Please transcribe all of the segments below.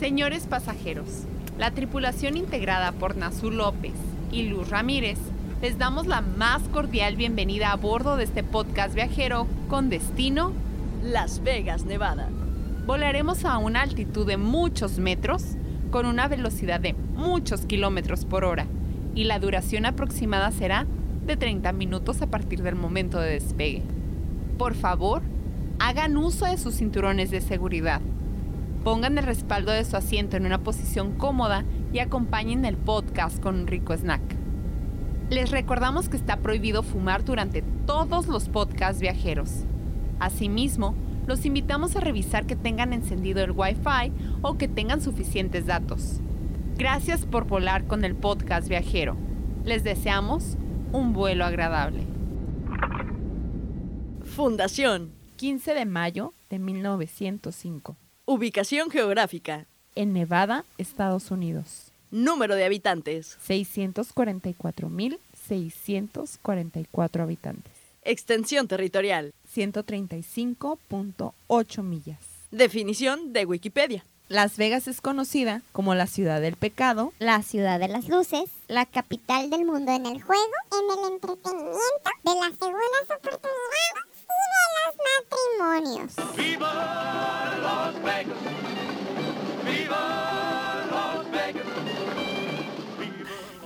Señores pasajeros, la tripulación integrada por Nazú López y Luz Ramírez les damos la más cordial bienvenida a bordo de este podcast viajero con destino Las Vegas, Nevada. Volaremos a una altitud de muchos metros con una velocidad de muchos kilómetros por hora y la duración aproximada será de 30 minutos a partir del momento de despegue. Por favor, hagan uso de sus cinturones de seguridad. Pongan el respaldo de su asiento en una posición cómoda y acompañen el podcast con un rico snack. Les recordamos que está prohibido fumar durante todos los podcasts viajeros. Asimismo, los invitamos a revisar que tengan encendido el Wi-Fi o que tengan suficientes datos. Gracias por volar con el podcast viajero. Les deseamos un vuelo agradable. Fundación. 15 de mayo de 1905. Ubicación geográfica. En Nevada, Estados Unidos. Número de habitantes. 644.644 habitantes. Extensión territorial. 135.8 millas. Definición de Wikipedia. Las Vegas es conocida como la ciudad del pecado, la ciudad de las luces, la capital del mundo en el juego, en el entretenimiento, de las segundas oportunidades de los matrimonios. ¡Viva Las Vegas! ¡Viva Las Vegas!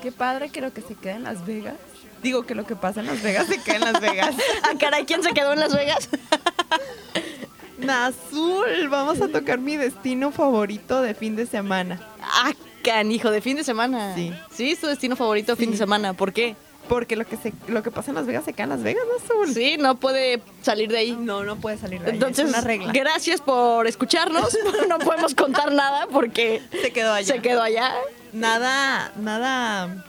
Qué padre que lo que se queda en Las Vegas. Digo que lo que pasa en Las Vegas se queda en Las Vegas. Ah, caray, ¿quién se quedó en Las Vegas? Nazul, vamos a tocar mi destino favorito de fin de semana. ah, canijo, de fin de semana. Sí. Sí, es tu destino favorito de fin de semana. ¿Por qué? Porque lo que se, lo que pasa en Las Vegas se queda en Las Vegas, Nazul. Sí, no puede salir de ahí. No, no puede salir de ahí. Entonces, es una regla. gracias por escucharnos. no podemos contar nada porque Se quedó allá. se quedó allá. Nada, nada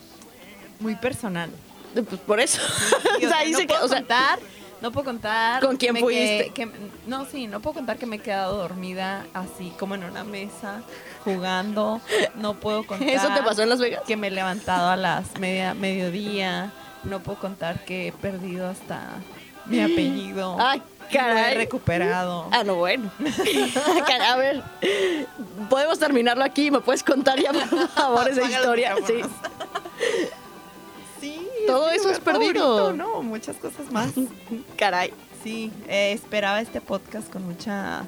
muy personal. Pues por eso. Sí, o sea, ahí no se puedo quedó. O sea, no puedo contar. ¿Con que quién me fuiste? que- no, sí, no puedo contar que me he quedado dormida así como en una mesa jugando. No puedo contar. ¿Eso te pasó en Las Vegas? Que me he levantado a las media, mediodía. No puedo contar que he perdido hasta mi apellido. Ay, Lo he caray. recuperado. Ah, no, bueno. Caray, a ver, podemos terminarlo aquí. ¿Me puedes contar ya, por favor, esa historia? Sí. Sí, Todo eso es perdido. favorito, No, muchas cosas más. Caray. Sí, eh, esperaba este podcast con mucha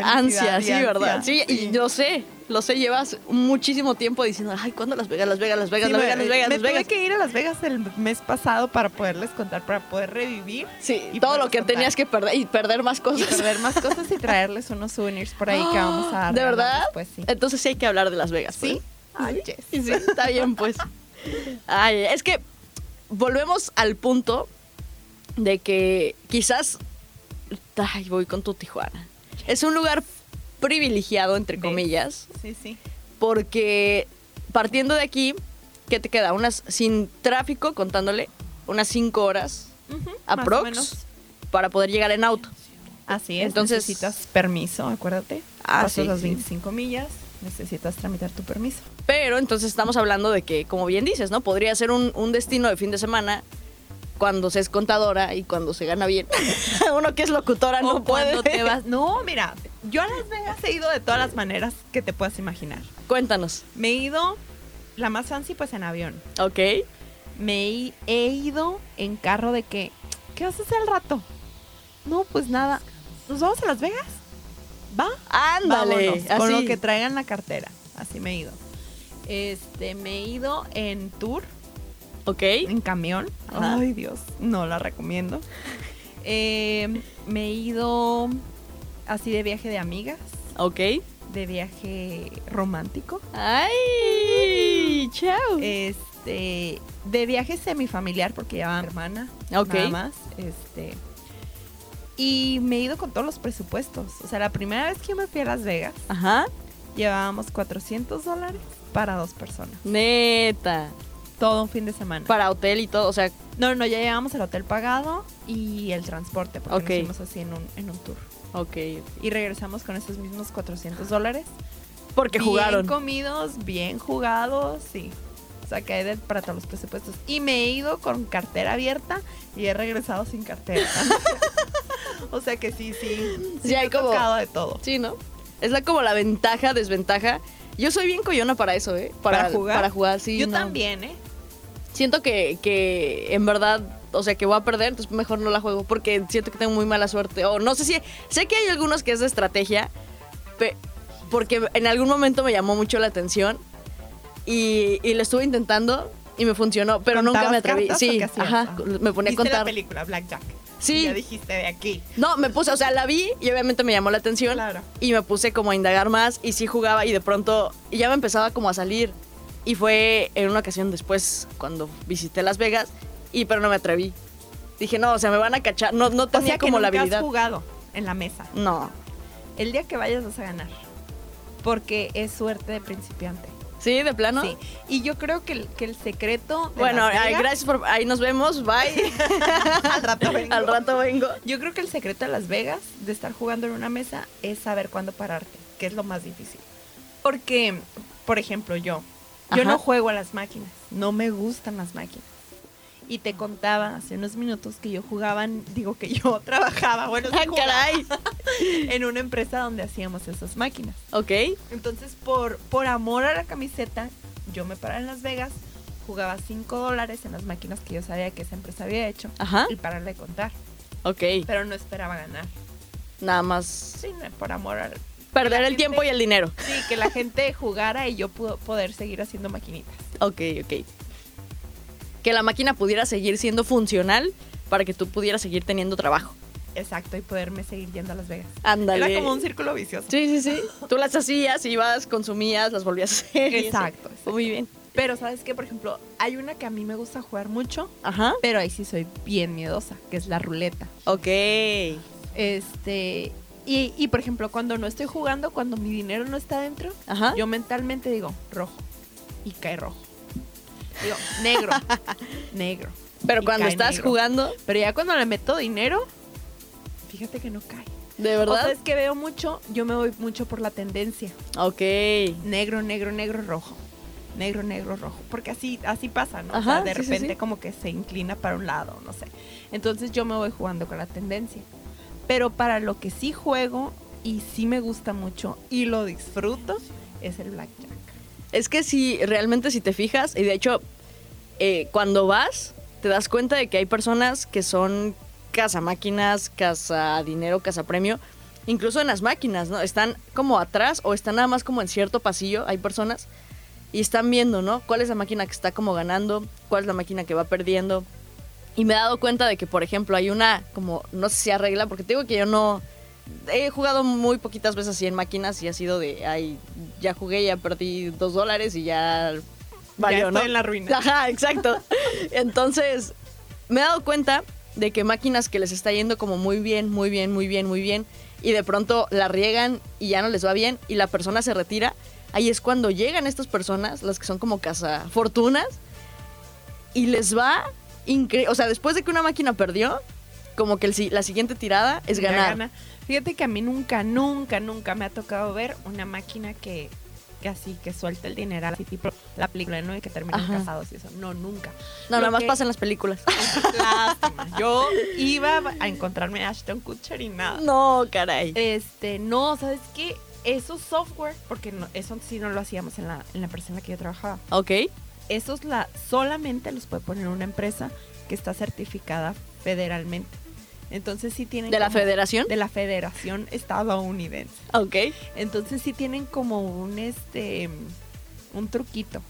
Ansia, sí, ansia. ¿verdad? Sí, y yo sé, lo sé, llevas muchísimo tiempo diciendo, ay, ¿cuándo Las Vegas, Las Vegas, Las Vegas, Sí, Las Vegas, Las Vegas, me Las Vegas? tuve que ir a Las Vegas el mes pasado para poderles contar, para poder revivir Sí, y todo lo que contar. tenías que perder y perder más y cosas. perder más cosas y traerles unos souvenirs por ahí que vamos a ¿De regalar verdad? después, sí. Entonces sí hay que hablar de Las Vegas. Sí. pues. Ay, yes. Sí, sí, está bien, pues. Ay, es que volvemos al punto de que quizás. Ay, voy con tu Tijuana. Es un lugar privilegiado, entre comillas, Sí, sí. porque partiendo de aquí, ¿qué te queda? Unas, sin tráfico, contándole, unas cinco horas Ujú, más o aprox para poder llegar en auto. Así es. Entonces- necesitas permiso, acuérdate. Ah, Pasas sí, las sí. 25 millas, necesitas tramitar tu permiso. Pero entonces estamos hablando de que, como bien dices, ¿no? Podría ser un, un destino de fin de semana cuando se es contadora y cuando se gana bien. Uno que es locutora O no puede. cuando te vas. No, mira, yo a Las Vegas he ido de todas las maneras que te puedas imaginar. Cuéntanos. Me he ido, la más fancy, pues en avión. ¿Ok? Me he, he ido en carro de que, ¿qué vas a hacer al rato? No, pues nada. ¿Nos vamos a Las Vegas? ¿Va? Ándale. Vámonos, así. con lo que traigan la cartera. Así me he ido. Este, me he ido en tour, ¿Ok? en camión. Ajá. Ay, Dios, no la recomiendo. Eh, me he ido así de viaje de amigas, ¿Ok? de viaje romántico. ¡Ay! ¡Chao! Este, de viaje semifamiliar porque llevaba a mi hermana. Ok. Nada más. Este. Y me he ido con todos los presupuestos. O sea, la primera vez que yo me fui a Las Vegas, Ajá. llevábamos 400 dólares para dos personas. Neta. Todo un fin de semana. Para hotel y todo. O sea, No, no, ya llevábamos el hotel pagado y el transporte, porque Ok. nos fuimos así en un, en un tour. ok. Y regresamos con esos mismos 400 dólares. Porque bien jugaron. comidos, bien jugados, sí. O sea, que hay de, para todos los presupuestos. Y me he ido con cartera abierta y he regresado sin cartera. o sea que sí, sí. Sí, hay como- de todo. Sí, ¿no? Es la como la ventaja, desventaja. Yo soy bien coyona para eso, ¿eh? Para, ¿Para jugar? Para jugar, sí. Yo no. también, ¿eh? Siento que, que en verdad, o sea, que voy a perder, entonces mejor no la juego porque siento que tengo muy mala suerte. O no sé si. Sé que hay algunos que es de estrategia, porque en algún momento me llamó mucho la atención y, y lo estuve intentando y me funcionó, pero nunca me ¿Contabas atreví. Sí, ajá, me ponía a ¿Viste la contar. película Blackjack? Sí. Ya dijiste de aquí. No, me puse, o sea, la vi y obviamente me llamó la atención. Claro. Y me puse como a indagar más y sí jugaba y de pronto y ya me empezaba como a salir. Y fue en una ocasión después cuando visité Las Vegas y pero no me atreví. Dije, no, o sea, me van a cachar. No, no O tenía que como la nunca habilidad. has jugado en la mesa. No. El día que vayas vas a ganar. Porque es suerte de principiante. ¿Sí? ¿De plano? Sí. Y yo creo que el, que el secreto. de Bueno, ay, gracias por... Ahí nos vemos, bye. Al rato vengo. Al rato vengo. Yo creo que el secreto de Las Vegas, de estar jugando en una mesa, es saber cuándo pararte, que es lo más difícil. Porque, por ejemplo, yo, yo Ajá. no juego a las máquinas, no me gustan las máquinas. Y te contaba hace unos minutos que yo jugaba, digo que yo trabajaba, bueno, sí Ah, jugaba caray. en una empresa donde hacíamos esas máquinas. Ok. Entonces, por, por amor a la camiseta, yo me paraba en Las Vegas, jugaba 5 dólares en las máquinas que yo sabía que esa empresa había hecho Ajá. y pararle de contar. Ok. Pero no esperaba ganar. Nada más Sí, por amor al... perder el tiempo y el dinero. Sí, que la gente jugara y yo pudo poder seguir haciendo maquinitas. Ok, ok. Que la máquina pudiera seguir siendo funcional para que tú pudieras seguir teniendo trabajo. Exacto, y poderme seguir yendo a Las Vegas. Ándale. Era como un círculo vicioso. Sí, sí, sí. Tú las hacías, ibas, consumías, las volvías a hacer. Exacto, exacto. Muy bien. Pero sabes qué, por ejemplo, hay una que a mí me gusta jugar mucho, Ajá. pero ahí sí soy bien miedosa, que es la ruleta. Ok. Este, y, y por ejemplo, cuando no estoy jugando, cuando mi dinero no está dentro, Ajá. yo mentalmente digo rojo y cae rojo. Digo, negro, negro. Pero y cuando estás negro. jugando, Pero ya cuando le meto dinero, fíjate que no cae. de O verdad. sea, es que veo mucho, yo me voy mucho por la tendencia. Ok. Negro, negro, negro, rojo. Negro, negro, rojo. Porque así, así pasa, ¿no? o sea, de sí, repente sí. como que se inclina para un lado, no sé. Entonces yo me voy jugando con la tendencia. Pero para lo que sí juego y sí me gusta mucho y lo disfruto es el blackjack. Es que si realmente si te fijas, y de hecho, eh, cuando vas, te das cuenta de que hay personas que son casa máquinas, casa dinero, casa premio, incluso en las máquinas, ¿no? Están como atrás o están nada más como en cierto pasillo, hay personas, y están viendo, ¿no? ¿Cuál es la máquina que está como ganando? ¿Cuál es la máquina que va perdiendo? Y me he dado cuenta de que, por ejemplo, hay una, como, no sé si arregla, porque te digo que yo no... He jugado muy poquitas veces así en máquinas y ha sido de, ay, ya jugué, ya perdí dos dólares y ya valió, ya estoy ¿no? en la ruina. Ajá, exacto. Entonces, me he dado cuenta de que máquinas que les está yendo como muy bien, muy bien, muy bien, muy bien, y de pronto la riegan y ya no les va bien y la persona se retira, ahí es cuando llegan estas personas, las que son como cazafortunas, y les va increíble. O sea, después de que una máquina perdió, como que el la siguiente tirada es ganar. gana. Fíjate que a mí nunca, nunca, nunca me ha tocado ver una máquina que, que así, que suelta el dinero, así tipo la película, ¿no? Y que terminan Ajá. casados y eso. No, nunca. No, Lo nada más que- pasa en las películas. Lástima. Yo iba a encontrarme a Ashton Kutcher y nada. No, caray. Este, no, ¿sabes qué? Esos software, porque no- eso sí no lo hacíamos en la, en la empresa en la que yo trabajaba. Ok. Esos la, solamente los puede poner una empresa que está certificada federalmente. Entonces sí tienen... ¿De la federación? De la Federación Estadounidense. Ok. Entonces sí tienen como un, este, un truquito.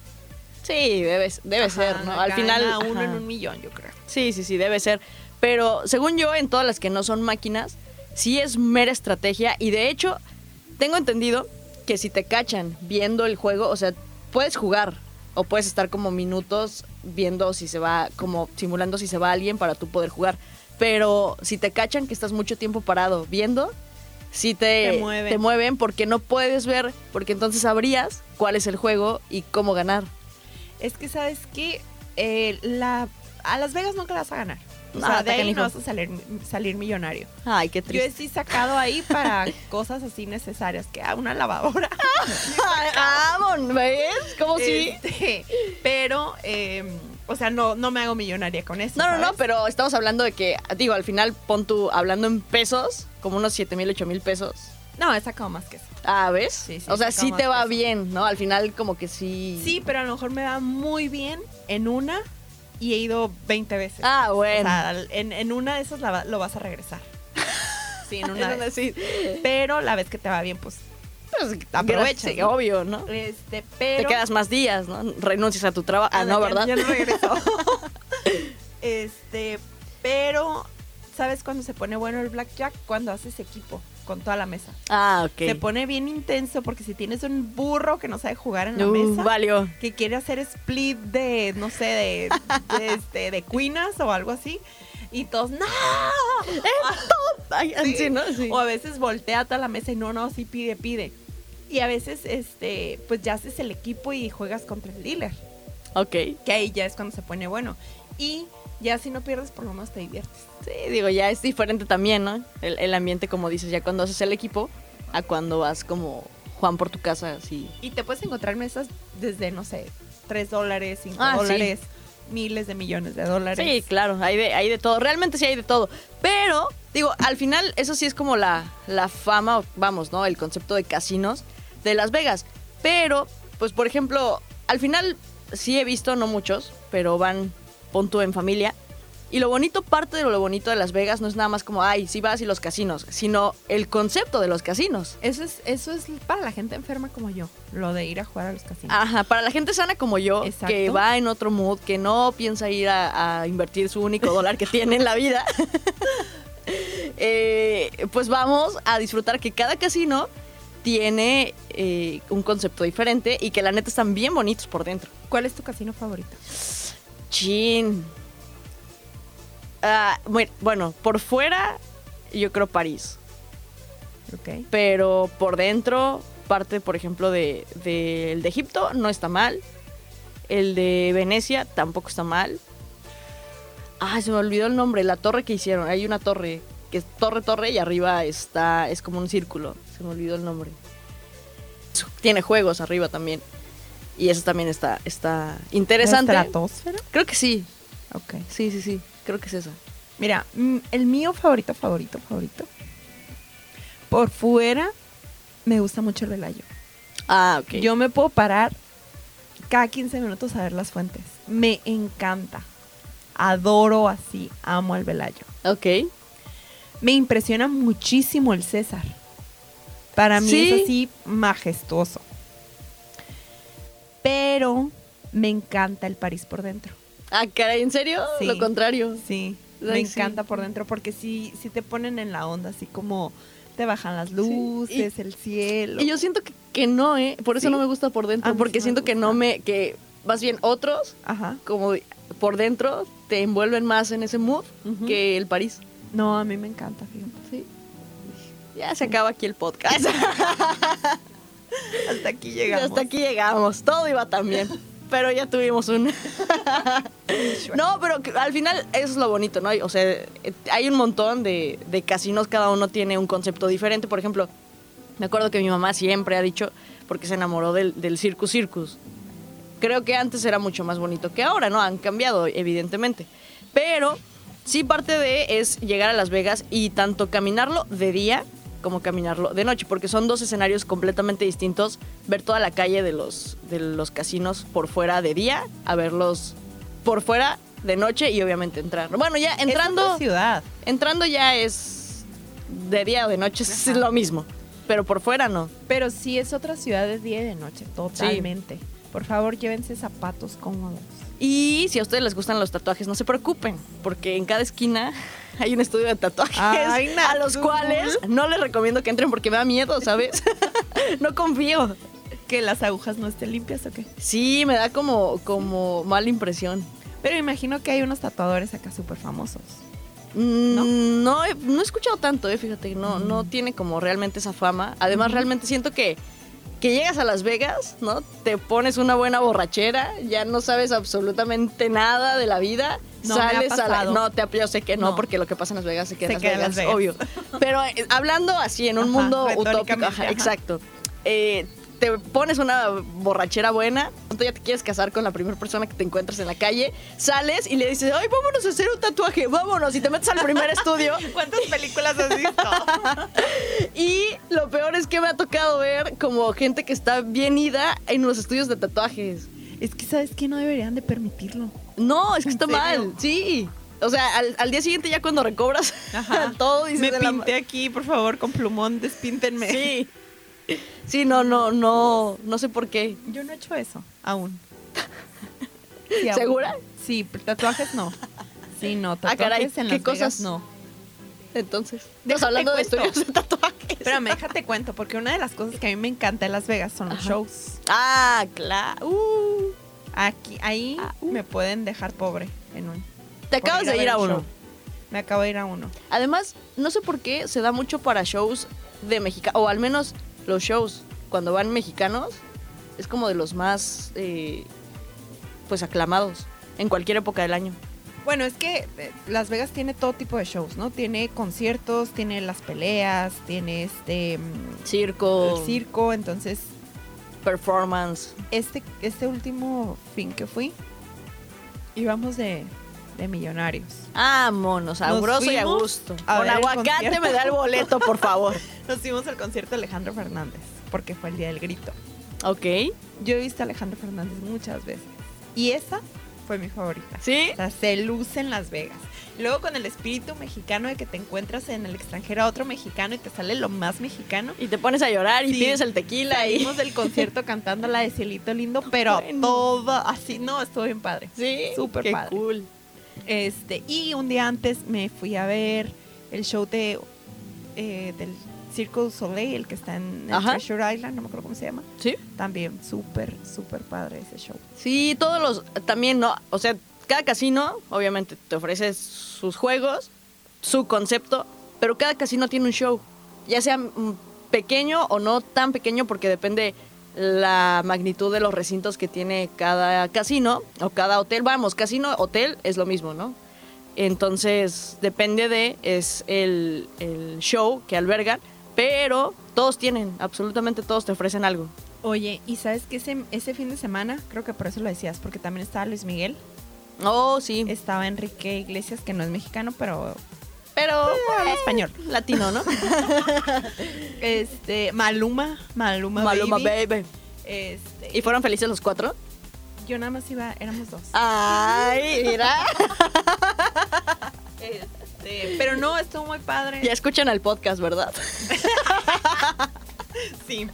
Sí, debe, debe Ajá, ser, ¿no? Al final... uno ajá. en un millón, yo creo. Sí, sí, sí, debe ser. Pero según yo, en todas las que no son máquinas, sí es mera estrategia. Y de hecho, tengo entendido que si te cachan viendo el juego, o sea, puedes jugar o puedes estar como minutos viendo si se va, como simulando si se va alguien para tú poder jugar. Pero si te cachan que estás mucho tiempo parado viendo, sí te, Te mueven. te mueven porque no puedes ver, porque entonces sabrías cuál es el juego y cómo ganar. Es que, ¿sabes qué? Eh, la, a Las Vegas nunca la vas a ganar. O No, sea, está de ahí no vas a salir, salir millonario. Ay, qué Yo triste. he sí sacado ahí para cosas así necesarias, que ah, una lavadora. ah, ¿ves? ¿Cómo sí? Este, pero, eh, o sea, no, no me hago millonaria con eso. No, no, no, pero estamos hablando de que, digo, al final pon tú, hablando en pesos, como unos 7 mil, 8 mil pesos. No, he sacado más que eso. Ah, ¿ves? Sí, sí, o sea, sí te va bien, ¿no? Al final como que sí. Sí, pero a lo mejor me va muy bien en una y he ido 20 veces. Ah, O bueno. sea, en, en una de esas la lo vas a regresar. Sí, en una sí. Pero la vez que te va bien, pues Pues, sí, ¿no? obvio, ¿no? Este, Te pero. quedas más días, ¿no? Renuncias a tu trabajo. Ah, no, ya- ¿verdad? Ya no regresó. este, pero, ¿sabes cuándo se pone bueno el blackjack? Cuando haces equipo con toda la mesa. Ah, ok. Se pone bien intenso porque si tienes un burro que no sabe jugar en la Uh, mesa, valió. que quiere hacer split de, no sé, de, de, este, de cuinas o algo así, y todos, ¡no! Sí. sí, ¿no? Sí. O a veces voltea toda la mesa y no, no, sí pide, pide. Y a veces, este, pues ya haces el equipo y juegas contra el dealer. Ok. Que ahí ya es cuando se pone bueno. Y ya si no pierdes, por lo menos te diviertes. Sí, digo, ya es diferente también, ¿no? El, el ambiente, como dices, ya cuando haces el equipo, a cuando vas como Juan por tu casa, así. Y te puedes encontrar mesas desde, no sé, 3 dólares, 5 Ah, sí. dólares, miles de millones de dólares. Sí, claro, hay de, hay de todo. Realmente sí hay de todo. Pero, digo, al final, eso sí es como la, la fama, vamos, ¿no? El concepto de casinos de Las Vegas. Pero, pues, por ejemplo, al final sí he visto, no muchos, pero van punto en familia. Y lo bonito, parte de lo bonito de Las Vegas no es nada más como, ay, sí vas y los casinos, sino el concepto de los casinos. Eso es, eso es para la gente enferma como yo, lo de ir a jugar a los casinos. Ajá, para la gente sana como yo, Exacto. que va en otro mood, que no piensa ir a, a invertir su único dólar que tiene en la vida, eh, pues vamos a disfrutar que cada casino tiene eh, un concepto diferente y que la neta están bien bonitos por dentro. ¿Cuál es tu casino favorito? Chin. Ah, bueno, por fuera yo creo París, Ok. pero por dentro parte, por ejemplo, de, de- el de Egipto no está mal. El de Venecia tampoco está mal. Ah, se me olvidó el nombre, la torre que hicieron. Hay una torre que es torre, torre y arriba está, es como un círculo. Se me olvidó el nombre. Tiene juegos arriba también. Y eso también está, está interesante. ¿La estratosfera? Creo que sí. Ok. Sí, sí, sí. Creo que es esa. Mira, mm, el mío favorito, favorito, favorito. Por fuera, me gusta mucho el velayo. Ah, ok. Yo me puedo parar cada 15 minutos a ver las fuentes. Me encanta. Adoro así, amo el velayo. Ok. Me impresiona muchísimo el César. Para mí Sí. es así majestuoso. Pero me encanta el París por dentro. Ah, caray, ¿en serio? Sí. Lo contrario. Sí, Ay, me sí. encanta por dentro porque sí, sí te ponen en la onda, así como te bajan las luces, el cielo. Y yo siento que, que no, ¿eh? Por eso no me gusta por dentro. Porque siento que no me. que más bien otros, Ajá. como por dentro, te envuelven más en ese mood que el París. No, a mí me encanta, fíjate. Sí. Ya se acaba aquí el podcast. Hasta aquí llegamos. Hasta aquí llegamos. Todo iba tan bien. Pero ya tuvimos un. no, pero al final eso es lo bonito, ¿no? O sea, hay un montón de, de casinos, cada uno tiene un concepto diferente. Por ejemplo, me acuerdo que mi mamá siempre ha dicho, porque se enamoró del, del Circus Circus. Creo que antes era mucho más bonito que ahora, ¿no? Han cambiado, evidentemente. Pero sí parte de es llegar a Las Vegas y tanto caminarlo de día como caminarlo de noche, porque son dos escenarios completamente distintos. Ver toda la calle de los, de los casinos por fuera de día, a verlos por fuera de noche y obviamente entrar. Bueno, ya Es entrando, otra ciudad. entrando ya es de día o de noche, es lo mismo, pero por fuera no. Pero sí es otra ciudad de día y de noche, totalmente. Por favor, llévense zapatos cómodos. Y si a ustedes les gustan los tatuajes, no se preocupen, porque en cada esquina hay un estudio de tatuajes Ay, a los cuales no les recomiendo que entren porque me da miedo, ¿sabes? no confío. ¿Que las agujas no estén limpias o qué? Sí, me da como, como mala impresión. Pero imagino que hay unos tatuadores acá súper famosos. ¿No? No, he, no he escuchado tanto, eh, fíjate, no, no tiene como realmente esa fama. Además, realmente siento que, que llegas a Las Vegas, ¿no? Te pones una buena borrachera, ya no sabes absolutamente nada de la vida. No, sales a la... No, te, yo sé que no, No. porque lo que pasa en Las Vegas se queda, Se en, Las queda Vegas, Las Vegas. obvio. Pero eh, hablando así, en un Ajá, mundo utópico, retóricamente, ajá, ajá. exacto. Eh, te pones una borrachera buena, tú ya te quieres casar con la primera persona que te encuentras en la calle, sales y le dices, ay, vámonos a hacer un tatuaje, vámonos, y te metes al primer estudio ¿Cuántas películas has visto? y lo peor es que me ha tocado ver como gente que está bien ida en los estudios de tatuajes. Es que, ¿sabes qué? No deberían de permitirlo. No, es que ¿En está mal. Sí. O sea, al, al día siguiente ya cuando recobras Ajá. todo dices Me la pinté aquí, por favor, con plumón, despíntenme. Sí. Sí, no, no, no, no sé por qué. Yo no he hecho eso, aún. Sí, aún. ¿Segura? Sí, tatuajes no. Sí, no, Ah, tatuajes caray, en ¿qué Las Vegas cosas? no. Entonces, Déjate hablando de estudios de tatuajes. Espérame, déjate cuento, porque una de las cosas que a mí me encanta de Las Vegas son los Ajá. shows. Ah, claro. Uh, Aquí, ahí Ah, uh. me pueden dejar pobre en un. te acabas de ir a uno. show. Me acabo de ir a uno. Además, no sé por qué se da mucho para shows de mexicanos, o al menos los shows cuando van mexicanos, es como de los más, eh, pues, aclamados en cualquier época del año. Bueno, es que eh, Las Vegas tiene todo tipo de shows, ¿no? Tiene conciertos, tiene las peleas, tiene este mm, Circo, el circo, entonces performance. este este último fin que fui íbamos de, de millonarios. Vámonos, Nos sabroso y a gusto. a Con aguacate me da el boleto, por favor. Nos fuimos al concierto de Alejandro Fernández porque fue el día del grito. ok. Yo he visto a Alejandro Fernández muchas veces y esa fue mi favorita. ¿Sí? O sea, se luce en Las Vegas. Y Luego con el espíritu mexicano de que te encuentras en el extranjero a otro mexicano y te sale lo más mexicano. Y te pones a llorar y Sí. pides el tequila y... Salimos del concierto cantando la de Cielito Lindo, pero Bueno. todo así, no, estuvo bien padre. Sí, Súper qué padre. cool. Este, y un día antes me fui a ver el show de eh, del Circo du Soleil, el que está en el. Treasure Island, no me acuerdo cómo se llama. Sí. También súper, súper padre ese show. Sí, todos los, también, ¿no? O sea, cada casino, obviamente, te ofrece sus juegos, su concepto, pero cada casino tiene un show. Ya sea pequeño o no tan pequeño, porque depende la magnitud de los recintos que tiene cada casino o cada hotel. Vamos, casino, hotel es lo mismo, ¿no? Entonces, depende de, es el, el show que albergan, pero todos tienen, absolutamente todos te ofrecen algo. Oye, ¿y sabes que ese, ese fin de semana, creo que por eso lo decías, porque también estaba Luis Miguel, Oh, sí. estaba Enrique Iglesias, que no es mexicano, pero pero habla español. latino, ¿no? Este, Maluma, Maluma, Maluma Baby. Baby. Este, ¿Y fueron felices los cuatro? yo nada más iba, éramos dos. Ay, mira. Este, pero no, estuvo muy padre. Ya escuchan el podcast, ¿verdad? Sí.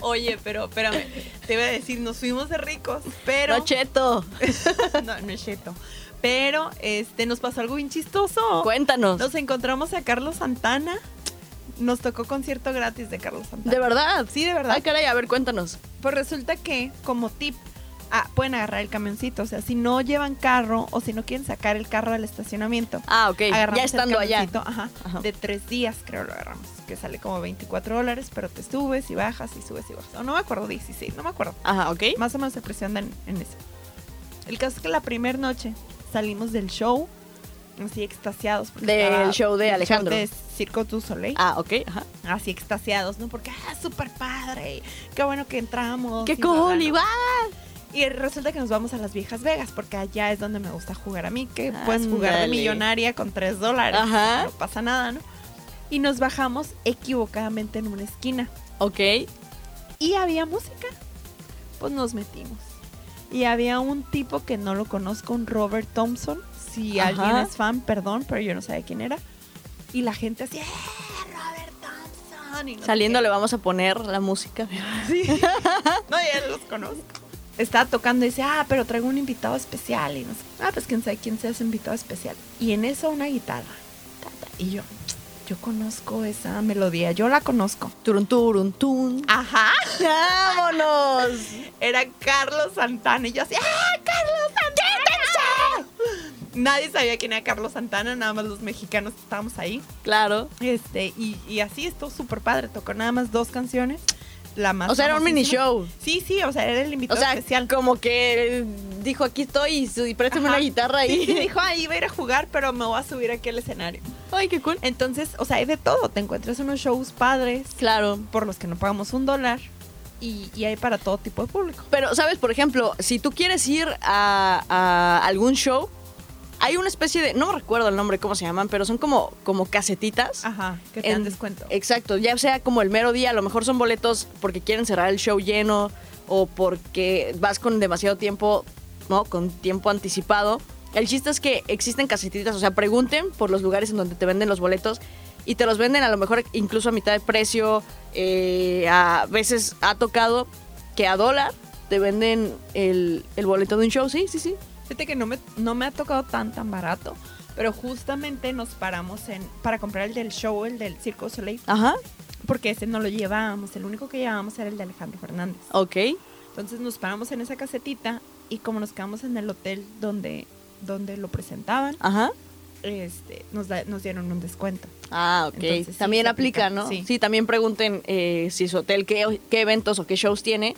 Oye, pero espérame, te iba a decir, nos fuimos de ricos, pero No, Cheto. no, no es cierto. Pero este nos pasó algo bien chistoso. Cuéntanos. Nos encontramos a Carlos Santana. Nos tocó concierto gratis de Carlos Santana. ¿De verdad? Sí, de verdad. Ay, caray, a ver, cuéntanos. Pues resulta que, como tip, ah, pueden agarrar el camioncito. O sea, si no llevan carro o si no quieren sacar el carro del estacionamiento, Ah, ok. agarramos Ya el estando allá. camioncito, Ajá, Ajá. De tres días, creo lo agarramos. Que sale como 24 dólares, pero te subes y bajas y subes y bajas. O no me acuerdo, 16, no me acuerdo. Ajá, ok. Más o menos se presiona en, en eso. El caso es que la primera noche salimos del show así extasiados. Del estaba show de el Alejandro. de Circo du Soleil. Ah, ok. Ajá. Así extasiados, ¿no? Porque, ah, súper padre. Qué bueno que entramos. ¡Qué cool! igual! Y resulta que nos vamos a las viejas Vegas, porque allá es donde me gusta jugar a mí, que puedes jugar de Ándale. millonaria con tres dólares. Ajá. No pasa nada, ¿no? Y nos bajamos equivocadamente en una esquina. Ok. Y había música. Pues nos metimos. Y había un tipo que no lo conozco, un Robert Thompson. Si Ajá. alguien es fan, perdón, pero yo no sabía quién era. Y la gente así, ¡eh, Robert Thompson! Y no sé Saliendo le vamos a poner la música. No, ya los conozco. Estaba tocando y dice, ah, pero traigo un invitado especial. Y no sé, ah, pues quién sabe quién sea ese invitado especial. Y en eso una guitarra. Ta, ta. Y yo, yo conozco esa melodía, yo la conozco. Turun, turun, tun. Ajá. ¡Vámonos! Era Carlos Santana. Y yo así, ¡ah, Carlos Santana! Nadie sabía quién era Carlos Santana, nada más los mexicanos que estábamos ahí. Claro. Este, y, y así estuvo súper padre. Tocó nada más dos canciones. La más O sea, era un mini show. Sí, sí, o sea, era el O invitado sea, especial. como que dijo, aquí estoy y, y préstame Ajá. una guitarra. Sí, sí, dijo, ahí iba a ir a jugar, pero me voy a subir aquí al escenario. Ay, qué cool. Entonces, o sea, hay de todo. Te encuentras unos shows padres Claro. por los que no pagamos un dólar y, y hay para todo tipo de público. Pero, ¿sabes? Por ejemplo, si tú quieres ir a, a algún show, Hay una especie de, no recuerdo el nombre, cómo se llaman, pero son como, como casetitas. Ajá, que te dan En- descuento. Exacto, ya sea como el mero día, a lo mejor son boletos porque quieren cerrar el show lleno o porque vas con demasiado tiempo, ¿no? Con tiempo anticipado. El chiste es que existen casetitas, o sea, pregunten por los lugares en donde te venden los boletos y te los venden a lo mejor incluso a mitad de precio. eh, a veces ha tocado que a dólar te venden el, el boleto de un show, sí, sí, sí. Fíjate que no me, no me ha tocado tan tan barato, pero justamente nos paramos en para comprar el del show, el del Circo Soleil, Ajá, porque ese no lo llevábamos, el único que llevábamos era el de Alejandro Fernández. ok. Entonces nos paramos en esa casetita y como nos quedamos en el hotel donde, donde lo presentaban, Ajá. este, nos, da- nos dieron un descuento. Ah, ok. Entonces, sí, también se aplica, aplica, ¿no? sí. Sí, también pregunten eh, si su hotel, qué, qué eventos o qué shows tiene.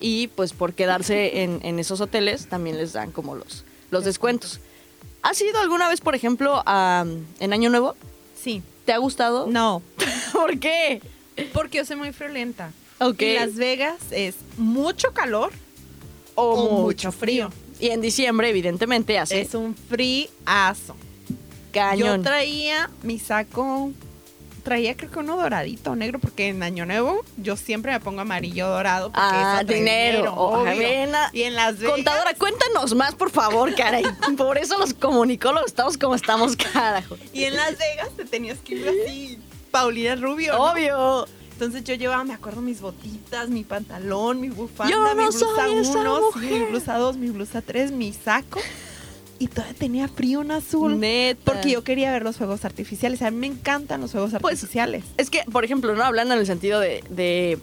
Y pues por quedarse en, en esos hoteles también les dan como los, los descuentos. ¿Has ido alguna vez, por ejemplo, a, en Año Nuevo? Sí. ¿Te ha gustado? No, ¿Por qué? porque yo soy muy friolenta. Ok. Y Las Vegas es mucho calor O, o mucho mucho frío. Y en diciembre, evidentemente, hace Es un friazo. cañón. Yo traía mi saco, traía creo que uno doradito, negro, porque en Año Nuevo yo siempre me pongo amarillo dorado. Porque Ah, dinero. obvio. Y en Las Vegas. Contadora, cuéntanos más, por favor, caray. Por eso los comunicólogos estamos como estamos, carajo. Y en Las Vegas te tenías que ir así, Paulina Rubio. ¿no? Obvio. Entonces yo llevaba, me acuerdo, mis botitas, mi pantalón, mi bufanda, Yo no mi blusa soy esa 1, mujer. mi blusa 2, mi blusa 3, mi saco. Y todavía tenía frío en azul. Neta. Porque yo quería ver los fuegos artificiales. A mí me encantan los fuegos Pues, artificiales. Es que, por ejemplo, no hablando en el sentido de, de-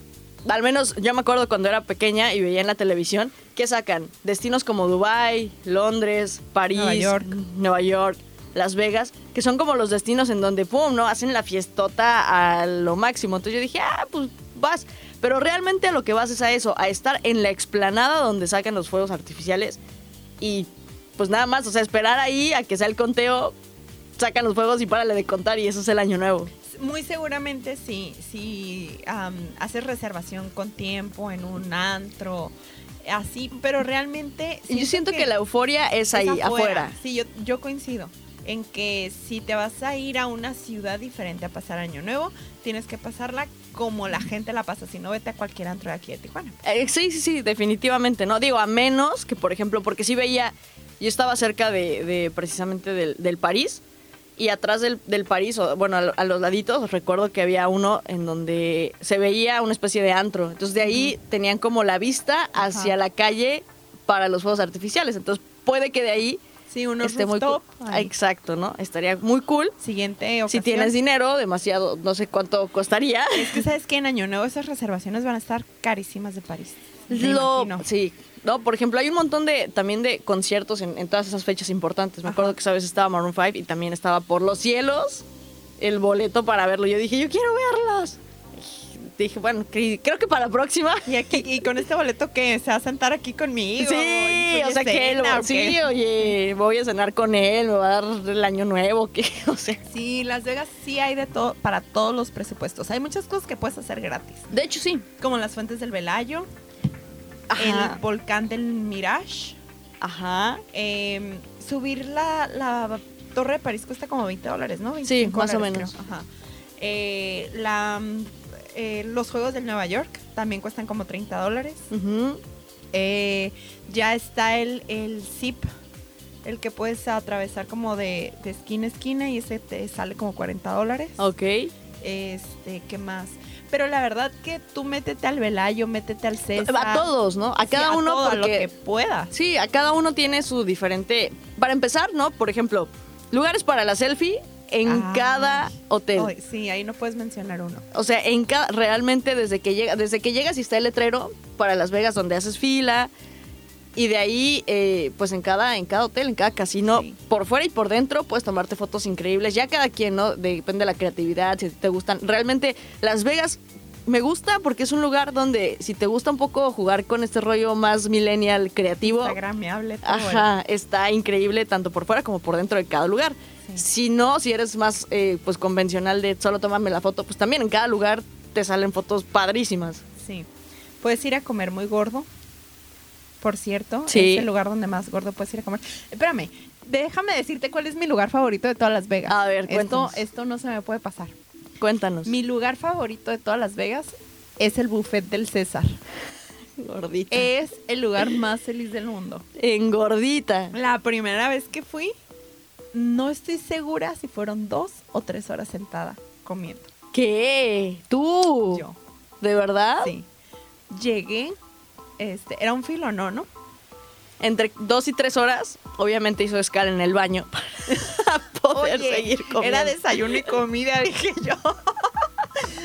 al menos yo me acuerdo cuando era pequeña y veía en la televisión que sacan destinos como Dubai, Londres, París, Nueva York. Nueva York, Las Vegas, que son como los destinos en donde pum, no hacen la fiestota a lo máximo. Entonces yo dije, ah, pues vas, pero realmente a lo que vas es a eso, a estar en la explanada donde sacan los fuegos artificiales y pues nada más, o sea, esperar ahí a que sea el conteo, sacan los fuegos y párale de contar y eso es el año nuevo. Muy seguramente sí, si haces reservación con tiempo en un antro, así, pero realmente... Y yo siento que, la euforia es, es ahí, afuera. Sí, yo, yo coincido en que si te vas a ir a una ciudad diferente a pasar Año Nuevo, tienes que pasarla como la gente la pasa, si no vete a cualquier antro de aquí de Tijuana. Eh, sí, sí, sí, definitivamente, ¿no? Digo, a menos que, por ejemplo, porque sí veía, yo estaba cerca de, de precisamente del, del París, y atrás del, del París, o, bueno, a, a los laditos, recuerdo que había uno en donde se veía una especie de antro. Entonces de ahí tenían como la vista hacia la calle para los fuegos artificiales. Entonces puede que de ahí Sí, unos esté muy cool. ahí. Exacto, ¿no? Estaría muy cool. Siguiente Si tienes dinero, demasiado, no sé cuánto costaría. Es que sabes que en Año Nuevo esas reservaciones van a estar carísimas de París. Me Lo, imagino. sí. No, por ejemplo, hay un montón de también de conciertos en, en todas esas fechas importantes. Me acuerdo que esa vez estaba Maroon 5 y también estaba por los cielos el boleto para verlo. Yo dije, yo quiero verlos. Y dije, bueno, que- creo que para la próxima. Y aquí y con este boleto que se va a sentar aquí conmigo. Sí, ¿Incluye o sea que él, cena o sí, oye, voy a cenar con él, me va a dar el año nuevo, que, o sea. Sí, Las Vegas sí hay de todo para todos los presupuestos. Hay muchas cosas que puedes hacer gratis, De hecho, sí. como las fuentes del Velayo, Ajá. el volcán del Mirage. Ajá. eh, subir la, la Torre de París cuesta como 20 dólares, ¿no? Sí, 25 más o menos. creo. Ajá. Eh, la, eh, los juegos del Nueva York también cuestan como 30 dólares. Eh, ya está el, el zip, el que puedes atravesar como de, de esquina a esquina y ese te sale como 40 dólares. Ok. Este, ¿qué más? Pero la verdad que tú métete al Velayo, métete al César. A todos, ¿no? A Sí, cada uno todo, a lo porque que puedas. Sí, a cada uno tiene su diferente. Para empezar, ¿no? Por ejemplo, lugares para la selfie en Ah. cada hotel. Sí, ahí no puedes mencionar uno. O sea, en cada, realmente desde que llega, desde que llegas y está el letrero para Las Vegas donde haces fila. Y de ahí, eh, pues en cada, en cada hotel, en cada casino, Sí. por fuera y por dentro, puedes tomarte fotos increíbles. Ya cada quien, ¿no? Depende de la creatividad, si te gustan. Realmente, Las Vegas me gusta porque es un lugar donde, si te gusta un poco jugar con este rollo más millennial creativo, Instagramable, todo. Ajá, está increíble tanto por fuera como por dentro de cada lugar. Sí. Si no, si eres más eh, pues convencional de solo tomarme la foto, pues también en cada lugar te salen fotos padrísimas. Sí. Puedes ir a comer muy gordo. Por cierto, Sí. es el lugar donde más gordo puedes ir a comer. Espérame, Déjame decirte cuál es mi lugar favorito de todas Las Vegas. A ver, esto, cuéntanos. esto no se me puede pasar. Cuéntanos. Mi lugar favorito de todas Las Vegas es el buffet del César. Gordita. Es el lugar más feliz del mundo. Engordita. La primera vez que fui, no estoy segura si fueron dos o tres horas sentada comiendo. ¿Qué? ¿Tú? Yo, ¿De verdad? sí. Llegué, este, era un filo, ¿no? ¿no? Entre dos y tres horas, obviamente hizo escala en el baño para poder Oye, seguir comiendo. Era desayuno y comida, dije yo.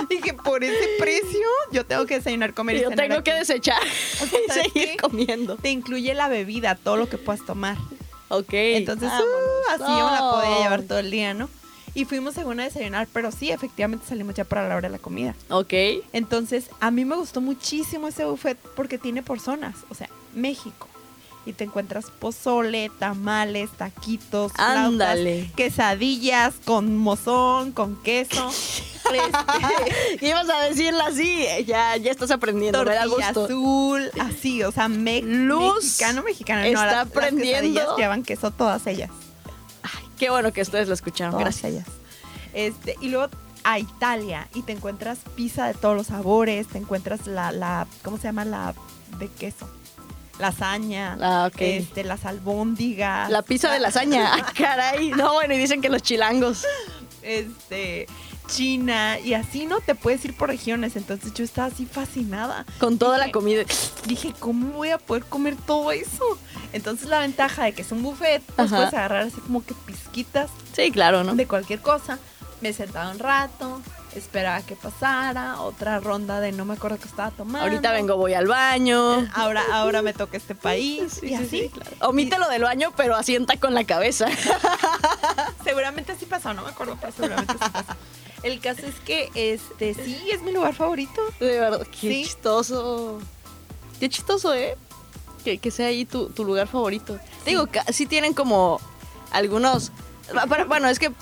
dije, por ese precio, yo tengo que desayunar, comer y Yo tengo que desechar O sea, y ¿sabes seguir qué? comiendo. Te incluye la bebida, todo lo que puedas tomar. Ok. Entonces, uh, así yo me la podía No. llevar todo el día, ¿no? Y fuimos según a desayunar, pero sí, efectivamente salimos ya para la hora de la comida. Ok. Entonces, a mí me gustó muchísimo ese buffet porque tiene por zonas, o sea, México. Y te encuentras pozole, tamales, taquitos, flautas, Ándale. quesadillas con mozón, con queso, este, Ibas a decirla así. Ya, ya estás aprendiendo. Tortilla azul, así, o sea, me- Luz mexicano, mexicano. está no, las- las aprendiendo. quesadillas llevan queso todas ellas. Qué bueno que ustedes lo escucharon. Todas Gracias. ellas. Este, y luego a Italia y te encuentras pizza de todos los sabores, te encuentras la, la ¿cómo se llama? La de queso. Lasaña, Ah, ok. este, las albóndigas. La pizza de lasaña. Ah, caray. No, bueno, y dicen que los chilangos. Este, China, y así no te puedes ir por regiones. Entonces yo estaba así fascinada. Con toda la Dije- comida. Dije, ¿cómo voy a poder comer todo eso? Entonces la ventaja de que es un buffet, pues Ajá. puedes agarrar así como que pizquitas Sí, claro, ¿no? de cualquier cosa. Me sentaba un rato, esperaba que pasara, otra ronda de no me acuerdo qué estaba tomando. Ahorita vengo, voy al baño. Ahora, ahora me toca este país. Sí, y sí, así. sí, claro. Omite lo del baño, pero asienta con la cabeza. Seguramente así pasó, no me acuerdo, pero seguramente sí pasó. El caso es que este sí es mi lugar favorito. De verdad, qué Sí. chistoso. Qué chistoso, ¿eh? Que, que sea ahí tu, tu lugar favorito. Digo, sí tienen como algunos... bueno, es que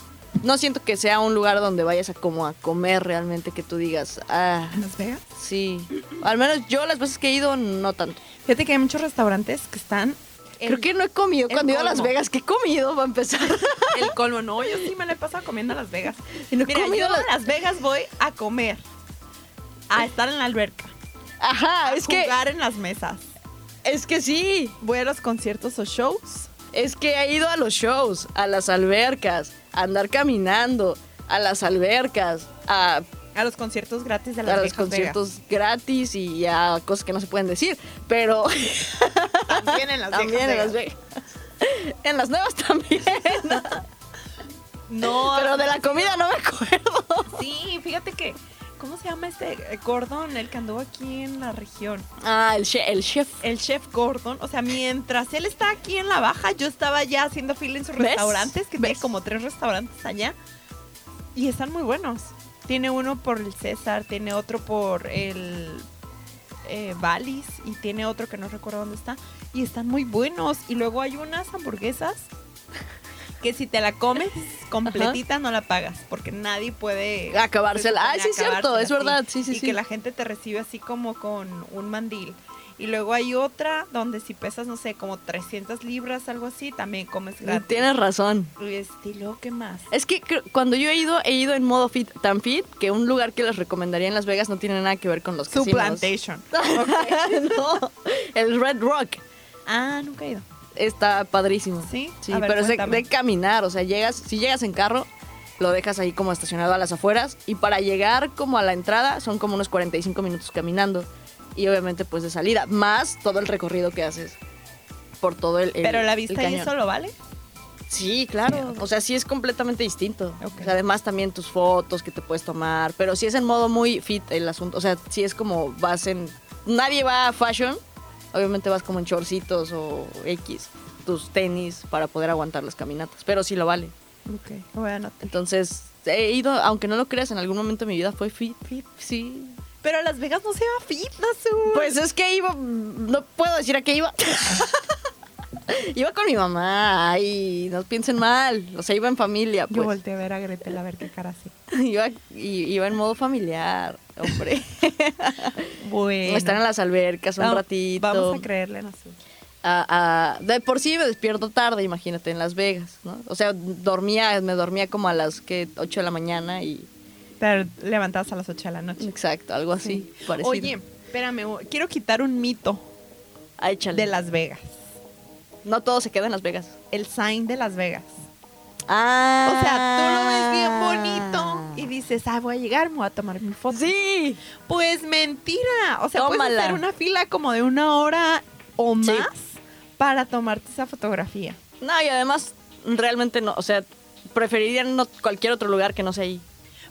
no siento que sea un lugar donde vayas a como a comer realmente que tú digas, ah, ¿En Las Vegas? sí. Al menos yo las veces que he ido, no tanto. Fíjate que hay muchos restaurantes que están. Creo que no he comido. Cuando he ido a Las. Vegas, ¿qué he comido? Va a empezar. El colmo, no, yo sí me la he pasado comiendo a Las Vegas. No he Mira, comido yo a Las Vegas voy a comer, a estar en la alberca, Ajá, a es que, jugar en las mesas. es que sí. Voy a los conciertos o shows. Es que he ido a los shows, a las albercas, a andar caminando, a las albercas, a, A los conciertos gratis de las a los Vegas. conciertos gratis y a cosas que no se pueden decir. Pero También en las también viejas en las. En nuevas también. No, Pero de la comida no me acuerdo. sí, fíjate que, ¿cómo se llama este Gordon, el que anduvo aquí en la región? Ah, el, che- el chef. El chef Gordon, o sea, mientras él está aquí en la baja, yo estaba ya haciendo fila en sus ¿Ves? restaurantes, que tiene ¿Ves? como tres restaurantes allá. Y están muy buenos. Tiene uno por el César, tiene otro por el eh, Valis y tiene otro que no recuerdo dónde está. Y están muy buenos. Y luego hay unas hamburguesas que si te la comes completita no la pagas porque nadie puede Acabársela. se Ah, supone sí, es cierto, es verdad. Sí, sí, y sí. que la gente te recibe así como con un mandil. Y luego hay otra donde si pesas, no sé, como 300 libras, algo así, también comes gratis. Tienes razón. Y este, ¿y luego qué más? Es que cuando yo he ido, he ido en modo fit, tan fit, que un lugar que les recomendaría en Las Vegas no tiene nada que ver con los Su plantation. no, el Red Rock Ah, nunca he ido. está padrísimo. ¿Sí? Sí, ver, pero es de, de caminar, o sea, llegas, si llegas en carro, lo dejas ahí como estacionado a las afueras y para llegar como a la entrada son como unos 45 minutos caminando y obviamente pues de salida, más todo el recorrido que haces por todo el, el- Pero la el vista y eso lo vale. Sí, claro. O sea, sí es completamente distinto. Ok. O sea, además también tus fotos que te puedes tomar. Pero sí es en modo muy fit el asunto. O sea, sí es como vas en. Nadie va a fashion. Obviamente vas como en shortcitos o X. Tus tenis para poder aguantar las caminatas. Pero sí lo vale. Ok, anotar. Entonces, he ido, aunque no lo creas, en algún momento de mi vida fue fit. Fit. Sí. Pero a Las Vegas no se va fit, Nazul. Pues es que iba. No puedo decir a qué iba. iba con mi mamá. Ay, no piensen mal. O sea, iba en familia. Yo Pues. volteé a ver a Gretel a ver qué cara hace. Iba, y- iba en modo familiar, hombre. Bueno. Estar en las albercas un ratito. Vamos a creerle, Nazul. a- a- de por sí me despierto tarde, imagínate, en Las Vegas, ¿no? O sea, dormía, me dormía como a las que 8 de la mañana y Te levantabas a las 8 de la noche. exacto, algo así, parecido. Oye, espérame, quiero quitar un mito Ah, de Las Vegas. No todo se queda en Las Vegas. El sign de Las Vegas. Ah. O sea, tú lo ves bien bonito y dices, ah, voy a llegar, me voy a tomar mi foto. Sí. Pues mentira. O sea, puedes Tómala. hacer una fila como de una hora o Sí. más para tomarte esa fotografía. No, y además, realmente no, o sea, preferiría no cualquier otro lugar que no sea ahí.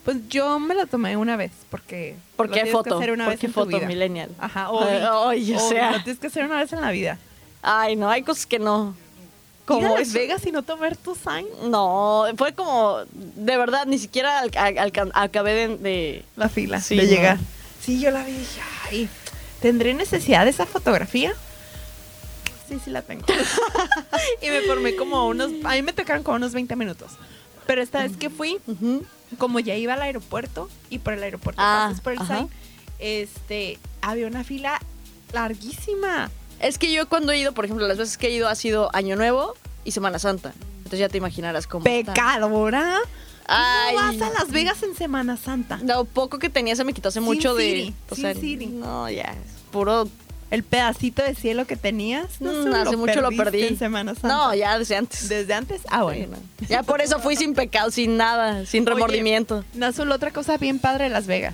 Pues yo me la tomé una vez porque... ¿Por lo qué tienes que foto? hacer una ¿Por vez qué en tu foto vida. millennial? Ajá, hoy. Ay, o sea. Lo tienes que hacer una vez en la vida. Ay, no, hay cosas que no. ¿Cómo Como Las. Vegas y no tomar tu sign? No, fue como, de verdad, ni siquiera al- acabé de, de- La fila Sí, de no. llegar. Sí, yo la vi y dije, ay, ¿tendré necesidad de esa fotografía? Sí, sí la tengo. y me formé como unos, a mí me tocaron como unos 20 minutos. Pero esta vez que fui, Ujú. Como ya iba al aeropuerto y por el aeropuerto Ah, pasas por el ajá. sign, este, había una fila larguísima. Es que yo cuando he ido, por ejemplo, las veces que he ido ha sido Año Nuevo y Semana Santa. Entonces ya te imaginarás cómo. Pecadora. Ay. ¿Cómo vas a Las Vegas en Semana Santa? Lo poco que tenía se me quitó hace Sin mucho de... O sea, no, ya, puro... El pedacito de cielo que tenías, no sé, Mm, hace mucho lo perdí. en Semana Santa. No, ya desde antes. Desde antes, ah, bueno. Sí, no. Ya por eso fui sin pecado, sin nada, sin Oye, remordimiento. Nazul, otra cosa bien padre de Las Vegas.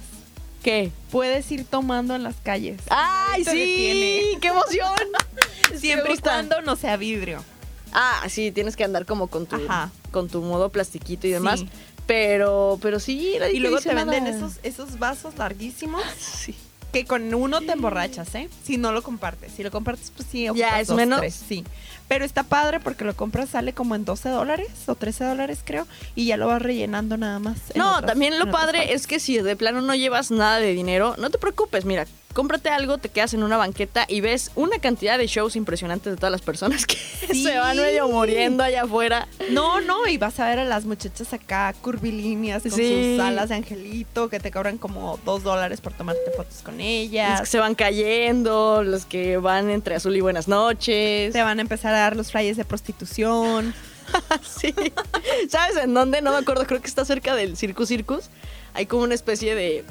¿Qué? Puedes ir tomando en las calles. ¡Ay, sí! ¡Qué emoción! Siempre y cuando no sea vidrio. Ah, sí, tienes que andar como con tu, Ajá. con tu modo plastiquito y demás. Sí. Pero, pero sí, Y luego te venden esos, esos vasos larguísimos Sí. Que con uno te emborrachas, ¿eh? Si no lo compartes. Si lo compartes, pues sí, Ya, es dos, menos. tres, sí. Pero está padre porque lo compras, sale como en 12 dólares o 13 dólares, creo. Y ya lo vas rellenando nada más. No, otras- también lo padre es que si de plano no llevas nada de dinero, no te preocupes, mira, cómprate algo, te quedas en una banqueta y ves una cantidad de shows impresionantes de todas las personas que Sí. se van medio muriendo allá afuera. No, no, y vas a ver a las muchachas acá curvilíneas con Sí. sus alas de angelito que te cobran como dos dólares por tomarte fotos con Los ellas. que se van cayendo, los que van entre azul y buenas noches. Te van a empezar a dar los flyers de prostitución. Sí. ¿Sabes en dónde? No me acuerdo, creo que está cerca del Circus Circus. Hay como una especie de,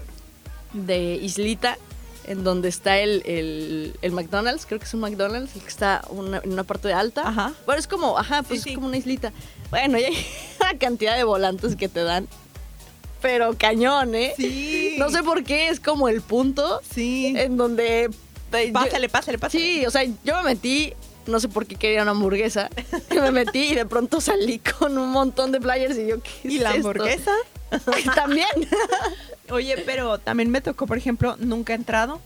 de islita en donde está el, el- el McDonald's, creo que es un McDonald's, el que está una- en una parte de alta. Ajá. Bueno, es como, ajá, pues Sí, sí. es como una islita. Bueno, y hay una cantidad de volantes que te dan. Pero cañón, ¿eh? Sí. No sé por qué, es como el punto Sí. en donde... Pásale, pásale, pásale. Sí, o sea, yo me metí, no sé por qué quería una hamburguesa, y me metí y de pronto salí con un montón de flyers y yo, ¿qué ¿Y la esto? hamburguesa? También. Oye, pero también me tocó, por ejemplo, nunca he entrado.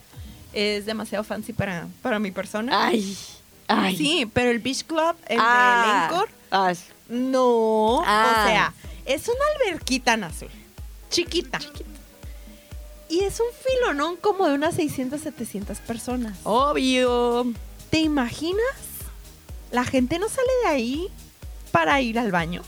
Es demasiado fancy para, para mi persona. Ay, ay. Sí, pero el Beach Club, el Ah, de Lencore, ah, no. Ah. O sea, es una alberquita en azul. Chiquita. Y es un filonón como de unas 600, 700 personas. Obvio. ¿Te imaginas? La gente no sale de ahí para ir al baño.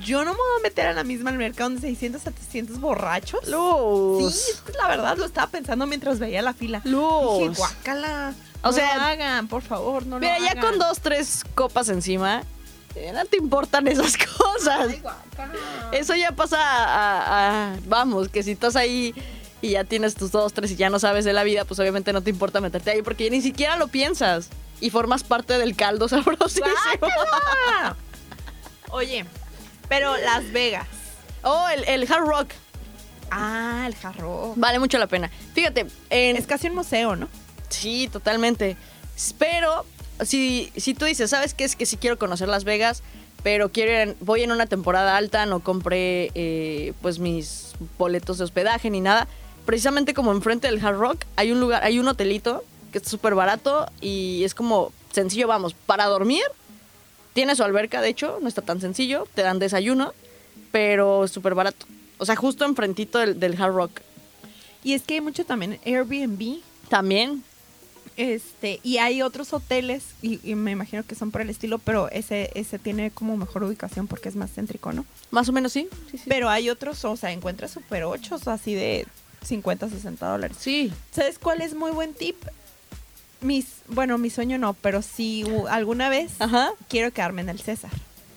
Yo no me voy a meter a la misma alberca donde 600, 700 borrachos. Luz. Sí, la verdad lo estaba pensando mientras veía la fila. Luz. Dije, guácala. O O sea, lo hagan, por favor, no Mira, lo ya hagan. con dos, tres copas encima, eh, no te importan esas cosas. Ay. Eso ya pasa a, a- a- Vamos, que si estás ahí y ya tienes tus dos, tres y ya no sabes de la vida, pues obviamente no te importa meterte ahí porque ni siquiera lo piensas. Y formas parte del caldo sabrosísimo. Oye, pero Las Vegas. Oh, el, el Hard Rock. Ah, el jarro. Vale mucho la pena. Fíjate, en, Es casi un museo, ¿no? Sí, totalmente. Pero si, si tú dices, ¿sabes qué? Es que sí quiero conocer Las Vegas, pero quiero ir voy en una temporada alta, no compré eh, pues mis boletos de hospedaje ni nada. Precisamente como enfrente del Hard Rock hay un lugar, hay un hotelito que es súper barato y es como sencillo, vamos, para dormir. Tiene su alberca, de hecho, no está tan sencillo, te dan desayuno, pero súper barato. O sea, justo enfrentito del, del Hard Rock. Y es que hay mucho también Airbnb. También, Este, y hay otros hoteles, y, y me imagino que son por el estilo, pero ese, ese tiene como mejor ubicación porque es más céntrico, ¿no? más o menos sí. sí, sí. Pero hay otros, o sea, encuentras super 8 así de 50, 60 dólares. Sí. ¿Sabes cuál es muy buen tip? Mis, bueno, mi sueño no, pero sí u- alguna vez Ajá. quiero quedarme en el César.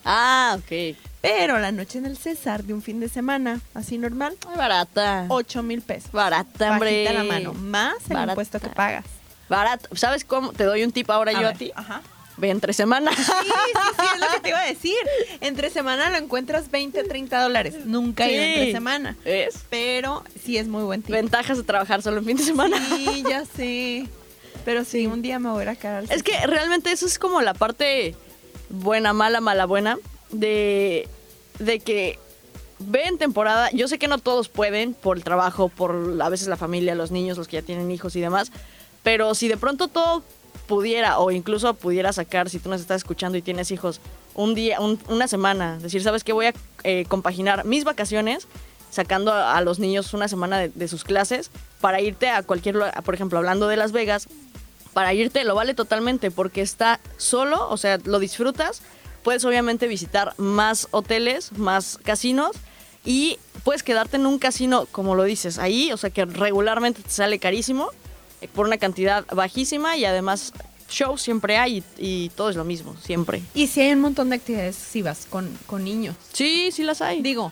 Ah, ok. Pero la noche en el César de un fin de semana, así normal, Ay, barata. 8 mil pesos. Barata, hombre. Bajita la mano, más el Barata. impuesto que pagas. Barato. ¿Sabes cómo? Te doy un tip ahora yo a ti. Ajá. Ve entre semana. Sí, sí, sí, es lo que te iba a decir. Entre semana lo encuentras 20, 30 dólares. Nunca he ido Sí. entre semana. ¿Ves? Pero sí es muy buen tip. Ventajas de trabajar solo en fin de semana. Sí, ya sé. Pero sí, un día me voy a ir a quedar al Es que realmente eso es como la parte buena, mala, mala, buena de, de que ven temporada. Yo sé que no todos pueden por el trabajo, por a veces la familia, los niños, los que ya tienen hijos y demás. Pero si de pronto todo pudiera o incluso pudiera sacar, si tú nos estás escuchando y tienes hijos, un día, un- una semana, decir, ¿sabes qué? Voy a eh, compaginar mis vacaciones sacando a, a los niños una semana de, de sus clases para irte a cualquier lugar, por ejemplo, hablando de Las Vegas, para irte lo vale totalmente porque está solo, o sea, lo disfrutas. Puedes obviamente visitar más hoteles, más casinos y puedes quedarte en un casino, como lo dices, ahí, o sea, que regularmente te sale carísimo eh, por una cantidad bajísima y además shows siempre hay y, y todo es lo mismo, siempre. Y si hay un montón de actividades si vas con, con niños. Sí, sí las hay. Digo,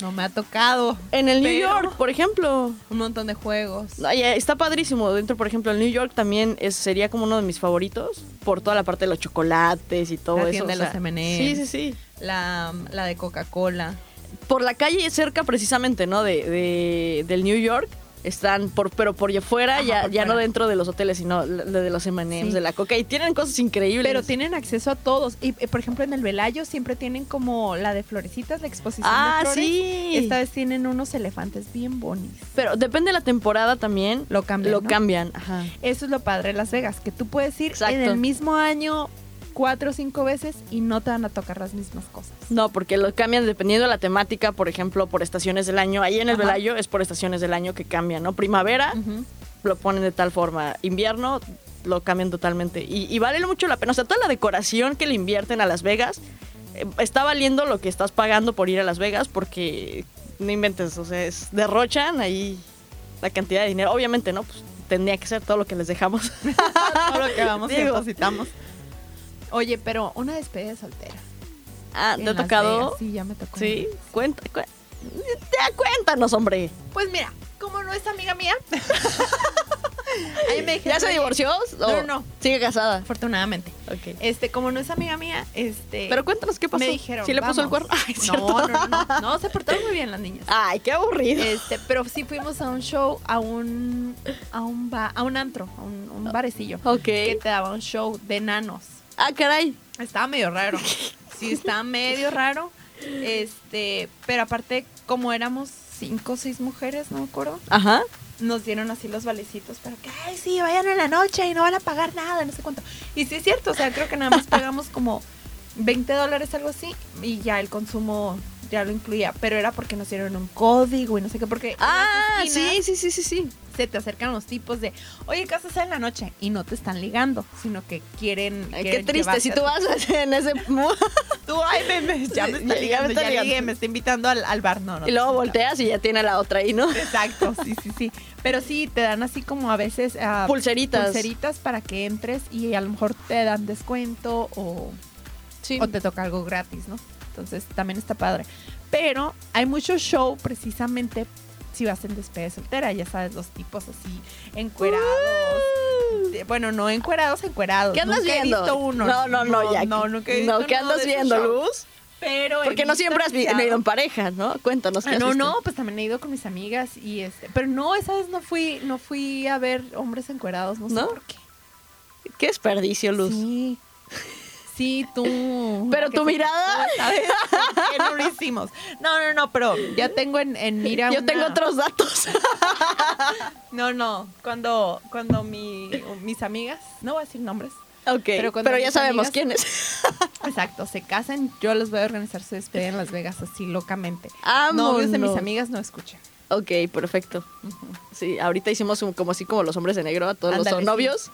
no me ha tocado. En el New York, por ejemplo. Un montón de juegos. Ay, está padrísimo. Dentro, por ejemplo, el New York también es, sería como uno de mis favoritos por toda la parte de los chocolates y todo La eso. de o sea, los M&Ms. Sí, sí, sí. La, la de Coca-Cola. Por la calle cerca precisamente, ¿no? De, de- del New York. Están por, pero por fuera, Ajá, ya, por ya no dentro de los hoteles, sino de, de los M&M's, Sí. de la coca. Y tienen cosas increíbles. Pero tienen acceso a todos. Y, eh, por ejemplo, en el Velayo siempre tienen como la de florecitas, la exposición Ah, de flores. sí. Esta vez tienen unos elefantes bien bonitos. Pero depende de la temporada también. Lo cambian, Lo ¿no? cambian, ajá. Eso es lo padre de Las Vegas, que tú puedes ir Exacto. en el mismo año cuatro o cinco veces y no te van a tocar las mismas cosas. No, porque lo cambian dependiendo de la temática, por ejemplo, por estaciones del año. Ahí en el Ajá. Velayo es por estaciones del año que cambian, ¿no? Primavera lo ponen de tal forma. Invierno lo cambian totalmente. Y, y vale mucho la pena. O sea, toda la decoración que le invierten a Las Vegas eh, está valiendo lo que estás pagando por ir a Las Vegas porque no inventes, o sea, es- derrochan ahí la cantidad de dinero. Obviamente, ¿no? Pues tendría que ser todo lo que les dejamos. Todo lo que vamos y depositamos. Oye, pero una despedida de soltera. ah, ¿te ha tocado? Sí, ya me tocó. Sí, cuenta, cuen- ya cuéntanos, hombre. Pues mira, como no es amiga mía. ahí me dijeron, ¿Ya se "Oye, divorció? No, ¿O no, no. Sigue casada. Afortunadamente. Ok. Este, como no es amiga mía, este. Pero cuéntanos qué pasó. Me dijeron. ¿Sí le puso el cuerno? Ay, no, no, no, no. No, se portaron muy bien las niñas. Ay, qué aburrido. Este, pero sí fuimos a un show, a un, a un, ba- a un antro, a un, un barecillo. Ok. Que te daba un show de nanos. Ah, caray. Estaba medio raro. Sí, estaba medio raro. Este, pero aparte, como éramos cinco o seis mujeres, no me acuerdo, Ajá. nos dieron así los valecitos para que, ay, sí, vayan en la noche y no van a pagar nada, no sé cuánto. Y sí es cierto, o sea, creo que nada más pagamos como 20 dólares, algo así, y ya el consumo ya lo incluía, pero era porque nos dieron un código y no sé qué, porque Ah, sí, sí, sí, sí, sí. se te acercan los tipos de, oye, ¿qué hacer en la noche? Y no te están ligando, sino que quieren. Ay, qué triste. Si tú vas en ese Tú, ay, me, me- ya me está ya me ligando, está ya, ligando. ligué, me está invitando al, al bar. No, no. y luego volteas y ya tiene la otra ahí, ¿no? Exacto, sí, sí, sí. Pero sí, te dan así como a veces ah, Pulseritas. pulseritas para que entres y a lo mejor te dan descuento o, Sí. o te toca algo gratis, ¿no? Entonces también está padre. Pero hay mucho show precisamente si vas en despedida soltera, ya sabes, los tipos así encuerados. De- Bueno, no encuerados, encuerados. Uh. ¿Qué andas Nunca he viendo? visto uno. No, no, no, ya. No, nunca he visto No, ¿qué andas viendo. Luz? Pero Porque no siempre has ido en pareja, ¿no? Cuéntanos qué Ah, has no, visto. no, pues también he ido con mis amigas y este, pero no, esa vez no fui, no fui a ver hombres encuerados, no sé ¿No? por qué. Qué desperdicio, Luz. Sí. Sí, tú. Pero tu mirada- ¿Sabes? ¿Por qué no lo hicimos? No, no, no, pero ya tengo en, en mira Yo una- tengo otros datos. No, no, cuando, cuando mi, mis amigas, no voy a decir nombres, ok, pero, ya sabemos quiénes. exacto, se casan, yo les voy a organizar su despedida en Las Vegas así locamente. Novios de mis amigas no escuchen. Ok, perfecto. Sí, ahorita hicimos un- como así como los hombres de negro a todos los novios.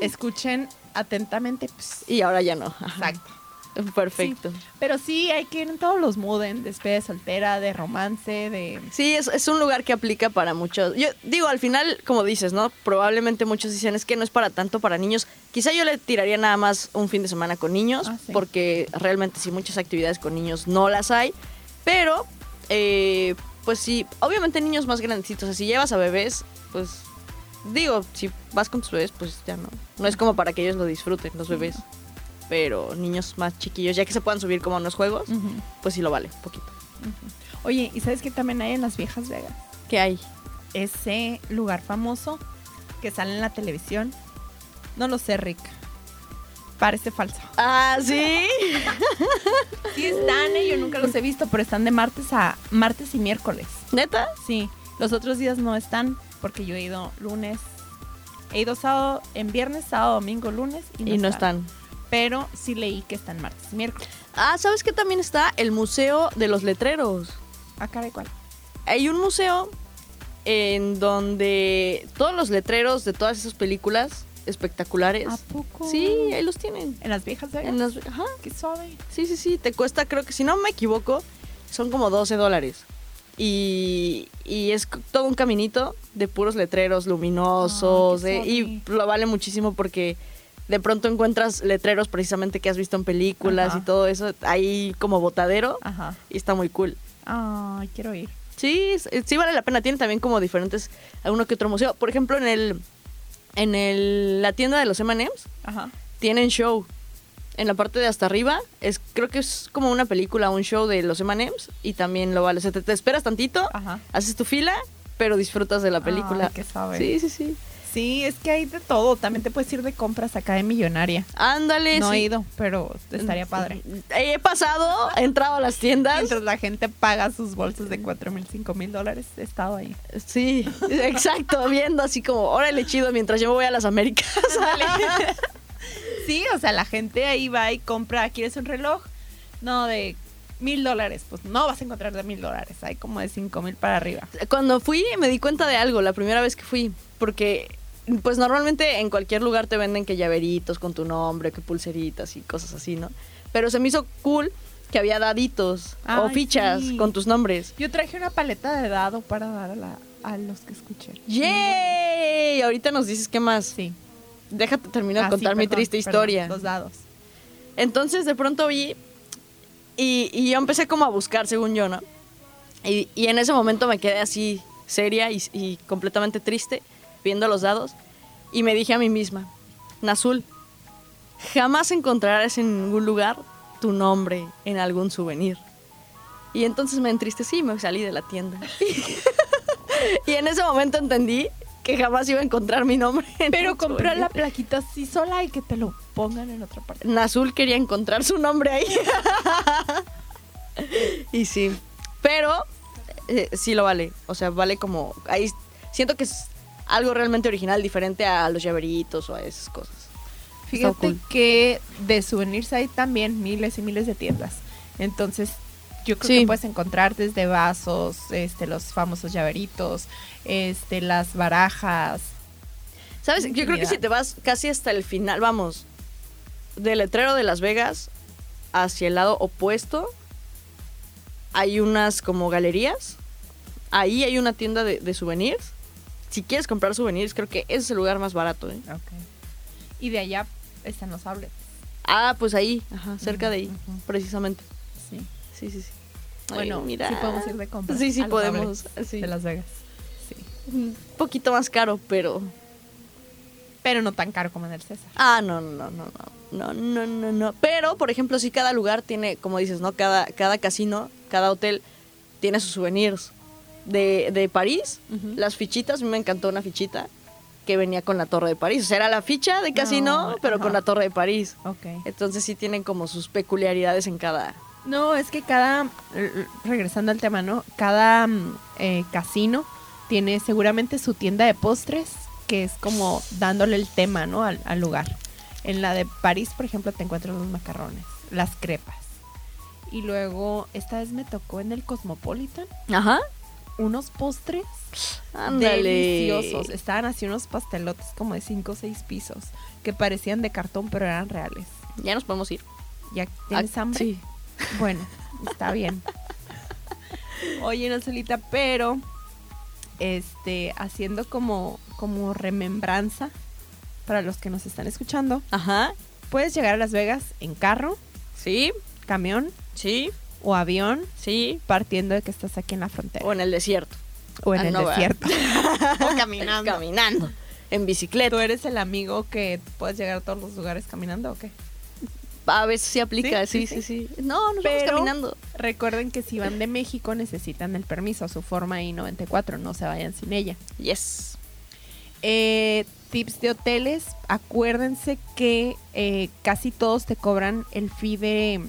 Escuchen atentamente. pues, Y ahora ya no. Ajá. Exacto. Perfecto. Pero sí, hay que ir en todos los moods, en despedida de soltera, de romance, de... Sí, es, es un lugar que aplica para muchos. Yo digo, al final, como dices, ¿no? Probablemente muchos dicen es que no es para tanto para niños. Quizá yo le tiraría nada más un fin de semana con niños, Ah, sí. porque realmente sí, muchas actividades con niños no las hay. Pero, eh, pues sí, obviamente niños más grandecitos. O sea, si llevas a bebés, pues digo, si vas con tus bebés, pues ya no. No es como para que ellos lo disfruten, los bebés. Pero niños más chiquillos, ya que se puedan subir como a unos juegos, pues sí lo vale, poquito. Oye, ¿y sabes qué también hay en las viejas Vegas? ¿Qué hay? Ese lugar famoso que sale en la televisión. No lo sé, Rick. Parece falso. Ah, sí. Sí están, eh, yo nunca los he visto, pero están de martes a martes y miércoles. ¿Neta? Sí, los otros días no están porque yo he ido lunes. He ido sábado, en viernes, sábado, domingo, lunes y no, Y no están. Pero sí leí que están martes y miércoles. Ah, ¿sabes qué también está? El Museo de los Letreros. Ah, caray, ¿cuál? Hay un museo en donde todos los letreros de todas esas películas espectaculares. ¿A poco? Sí, ahí los tienen. En las viejas Vegas. En las- ajá. Qué suave. Sí, sí, sí. Te cuesta, creo que si no me equivoco, son como 12 dólares. Y, y es todo un caminito de puros letreros luminosos. De- y lo vale muchísimo porque de pronto encuentras letreros precisamente que has visto en películas Ajá. y todo eso. Ahí como botadero. Ajá. Y está muy cool. Ay, quiero ir. Sí, sí vale la pena. Tiene también como diferentes, alguno que otro museo. Por ejemplo, en el, en el, la tienda de los M&M's tienen show. En la parte de hasta arriba, es, creo que es como una película, un show de los M&M's y también lo vale. O sea, te, te esperas tantito, Ajá. haces tu fila, pero disfrutas de la película. Ay, qué suave. Sí, sí, sí. Sí, es que hay de todo. También te puedes ir de compras acá de millonaria. Ándale. No sí. he ido, pero estaría padre. He pasado, he entrado a las tiendas. Mientras la gente paga sus bolsas de 4 mil, 5 mil dólares, he estado ahí. Sí, exacto, viendo así como, órale chido, mientras yo me voy a las Américas. Sí, o sea, la gente ahí va y compra, ¿quieres un reloj? No, de mil dólares. Pues no vas a encontrar de mil dólares. Hay como de cinco mil para arriba. Cuando fui me di cuenta de algo, la primera vez que fui, porque pues normalmente en cualquier lugar te venden que llaveritos con tu nombre, que pulseritas y cosas así, ¿no? Pero se me hizo cool que había daditos o Ay, fichas sí. con tus nombres. Yo traje una paleta de dado para dar a, la- a los que escuchen. ¡Yay! Ahorita nos dices qué más. Sí. Déjate terminar de Ah, sí, contar mi perdón, triste perdón, historia. los dados. Entonces de pronto vi y, y yo empecé como a buscar, según yo, ¿no? Y, y en ese momento me quedé así seria y, y completamente triste viendo los dados y me dije a mí misma, Nazul, jamás encontrarás en ningún lugar tu nombre en algún souvenir. Y entonces me entristecí y me salí de la tienda. y en ese momento entendí que jamás iba a encontrar mi nombre. Pero comprar la plaquita así sola y que te lo pongan en otra parte. Nazul quería encontrar su nombre ahí. y sí. Pero eh, sí lo vale. O sea, vale como. Ahí siento que algo realmente original, diferente a los llaveritos o a esas cosas. Fíjate cool. que de souvenirs hay también miles y miles de tiendas. Entonces, yo creo Sí. que puedes encontrar desde vasos, este, los famosos llaveritos, este, las barajas. ¿Sabes? Yo creo que si te vas casi hasta el final, vamos, del letrero de Las Vegas hacia el lado opuesto, hay unas como galerías. Ahí hay una tienda de, de souvenirs si quieres comprar souvenirs, creo que ese es el lugar más barato. ¿eh? Okay. Y de allá están los outlets. Ah, pues ahí, ajá, cerca de ahí, precisamente. Sí. Sí, sí, sí. Bueno, mira. sí podemos ir de compra. Sí, sí podemos. Sí. De Las Vegas. Sí. Un poquito más caro, pero... Pero no tan caro como en el César. Ah, no, no, no, no. No, no, no, no. Pero, por ejemplo, sí cada lugar tiene, como dices, ¿no? Cada, cada casino, cada hotel tiene sus souvenirs. De, de París, las fichitas, a mí me encantó una fichita que venía con la Torre de París. O sea, era la ficha de casino, No, pero ajá. con la Torre de París. Ok. Entonces sí tienen como sus peculiaridades en cada... No, es que cada, regresando al tema, ¿no? Cada mm, eh, casino tiene seguramente su tienda de postres, que es como dándole el tema, ¿no? Al, al lugar. En la de París, por ejemplo, te encuentras los macarrones, las crepas. Y luego, esta vez me tocó en el Cosmopolitan Ajá. Unos postres Ándale. deliciosos. Estaban así unos pastelotes como de 5 o 6 pisos, que parecían de cartón, pero eran reales. Ya nos podemos ir. ¿Ya tienes Ah, hambre? Sí. Bueno, está bien. Oye, Nocelita, pero este, haciendo como, como remembranza para los que nos están escuchando, Ajá. puedes llegar a Las Vegas en carro, Sí, camión sí, o avión, sí. partiendo de que estás aquí en la frontera O en el desierto. o en Ah, el desierto. o caminando. Caminando. En bicicleta. ¿Tú eres el amigo que puedes llegar a todos los lugares caminando o qué? A veces sí aplica, Sí, sí, sí, sí, sí. No, nos Pero- vamos caminando. Recuerden que si van de México necesitan el permiso, su forma I-94, no se vayan sin ella. Yes. Eh, tips de hoteles, acuérdense que eh, casi todos te cobran el fee de,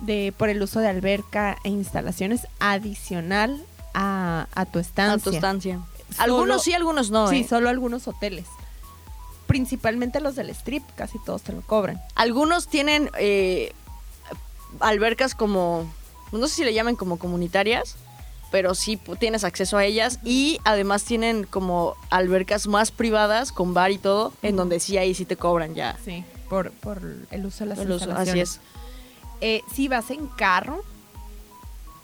de- por el uso de alberca e instalaciones adicional a, a tu estancia. A tu estancia. Solo- Algunos sí, algunos no. sí, ¿eh? solo algunos hoteles. Principalmente los del strip, casi todos te lo cobran. Algunos tienen eh, albercas como, no sé si le llaman como comunitarias, pero sí tienes acceso a ellas y además tienen como albercas más privadas con bar y todo, en donde sí ahí sí te cobran ya. Sí, por, por el uso de las el uso. instalaciones. Así es. Eh, si vas en carro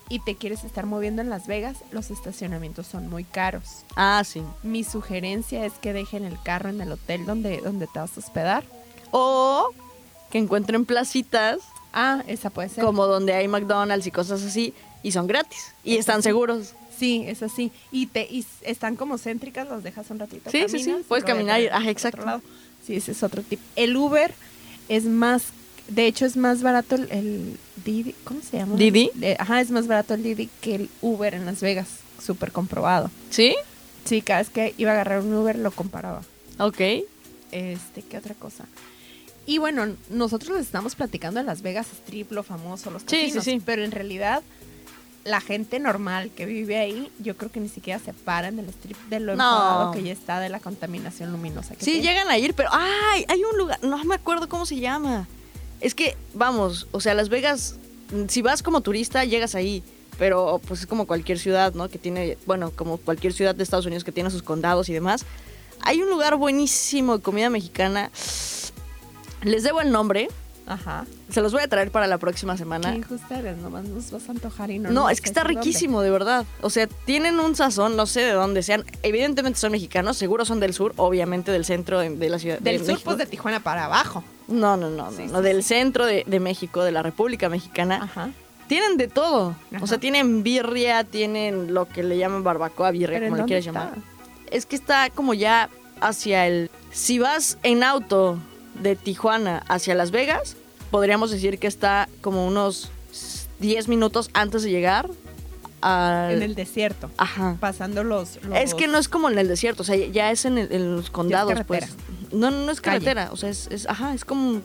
y te quieres estar moviendo en Las Vegas, los estacionamientos son muy caros. Ah, sí. Mi sugerencia es que dejen el carro en el hotel donde, donde te vas a hospedar. O que encuentren placitas Ah, esa puede ser. como donde hay McDonald's y cosas así y son gratis y están seguros. Sí, es así. Y te y están como céntricas, los dejas un ratito. Sí, sí, sí, puedes caminar al exacto. Sí, ese es otro tip. El Uber es más, de hecho es más barato el, el Didi, ¿cómo se llama? ¿Didi? Ajá, es más barato el Didi que el Uber en Las Vegas, súper comprobado. ¿Sí? Sí, cada vez que iba a agarrar un Uber lo comparaba. Ok. Este, ¿qué otra cosa? Y bueno, nosotros les estamos platicando de Las Vegas Strip, lo famoso, los Sí, sí, casinos, sí. pero en realidad la gente normal que vive ahí, yo creo que ni siquiera se paran del strip de lo No. que ya está de la contaminación luminosa. Que Sí, tiene. llegan a ir, pero ¡ay! Hay un lugar, no me acuerdo cómo se llama. Es que, vamos, o sea, Las Vegas, si vas como turista, llegas ahí. Pero pues es como cualquier ciudad, ¿no? Que tiene, bueno, como cualquier ciudad de Estados Unidos que tiene sus condados y demás. Hay un lugar buenísimo de comida mexicana. Les debo el nombre. Ajá. Se los voy a traer para la próxima Qué semana. injusta eres, nomás nos vas a antojar y no No, es que está dónde. riquísimo, de verdad. O sea, tienen un sazón, no sé de dónde sean. Evidentemente son mexicanos, seguro son del sur, obviamente del centro de, de la ciudad. Del de sur, México. pues de Tijuana para abajo. No, no, no, no, Sí, no, sí, del centro de, de México, de la República Mexicana. Ajá. Tienen de todo. Ajá. O sea, tienen birria, tienen lo que le llaman barbacoa, birria, Pero ¿en como le quieras está? llamar. Es que está como ya hacia el... Si vas en auto de Tijuana hacia Las Vegas, podríamos decir que está como unos 10 minutos antes de llegar al... En el desierto. Ajá. Pasando los, los- Es que no es como en el desierto, o sea, ya es en, el- en los condados, pues. No, no, es Calle. carretera, o sea, es, es- ajá, es como,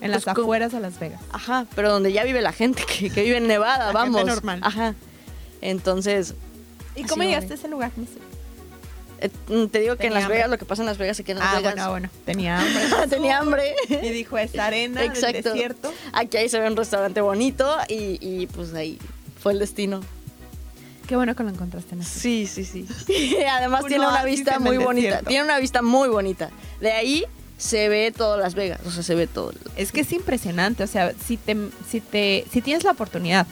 En las pues, afueras de Las Vegas. ajá, pero donde ya vive la gente que, que vive en Nevada, La vamos. gente normal. Ajá. Entonces, ¿Y cómo llegaste a ese lugar? Eh, te digo que en Las hambre. Vegas, lo que pasa en Las Vegas queda en Las Ah, Vegas. bueno, bueno. Tenía hambre. Tenía hambre. Y dijo, esta arena del Exacto. desierto. Aquí ahí se ve un restaurante bonito y, y, pues ahí fue el destino. Qué bueno que lo encontraste en Sí, sí, sí. Además Uno tiene una vista muy bonita. desierto. Tiene una vista muy bonita. De ahí se ve todo Las Vegas, o sea, se ve todo. Es que es impresionante, o sea, si te, si te, si tienes la oportunidad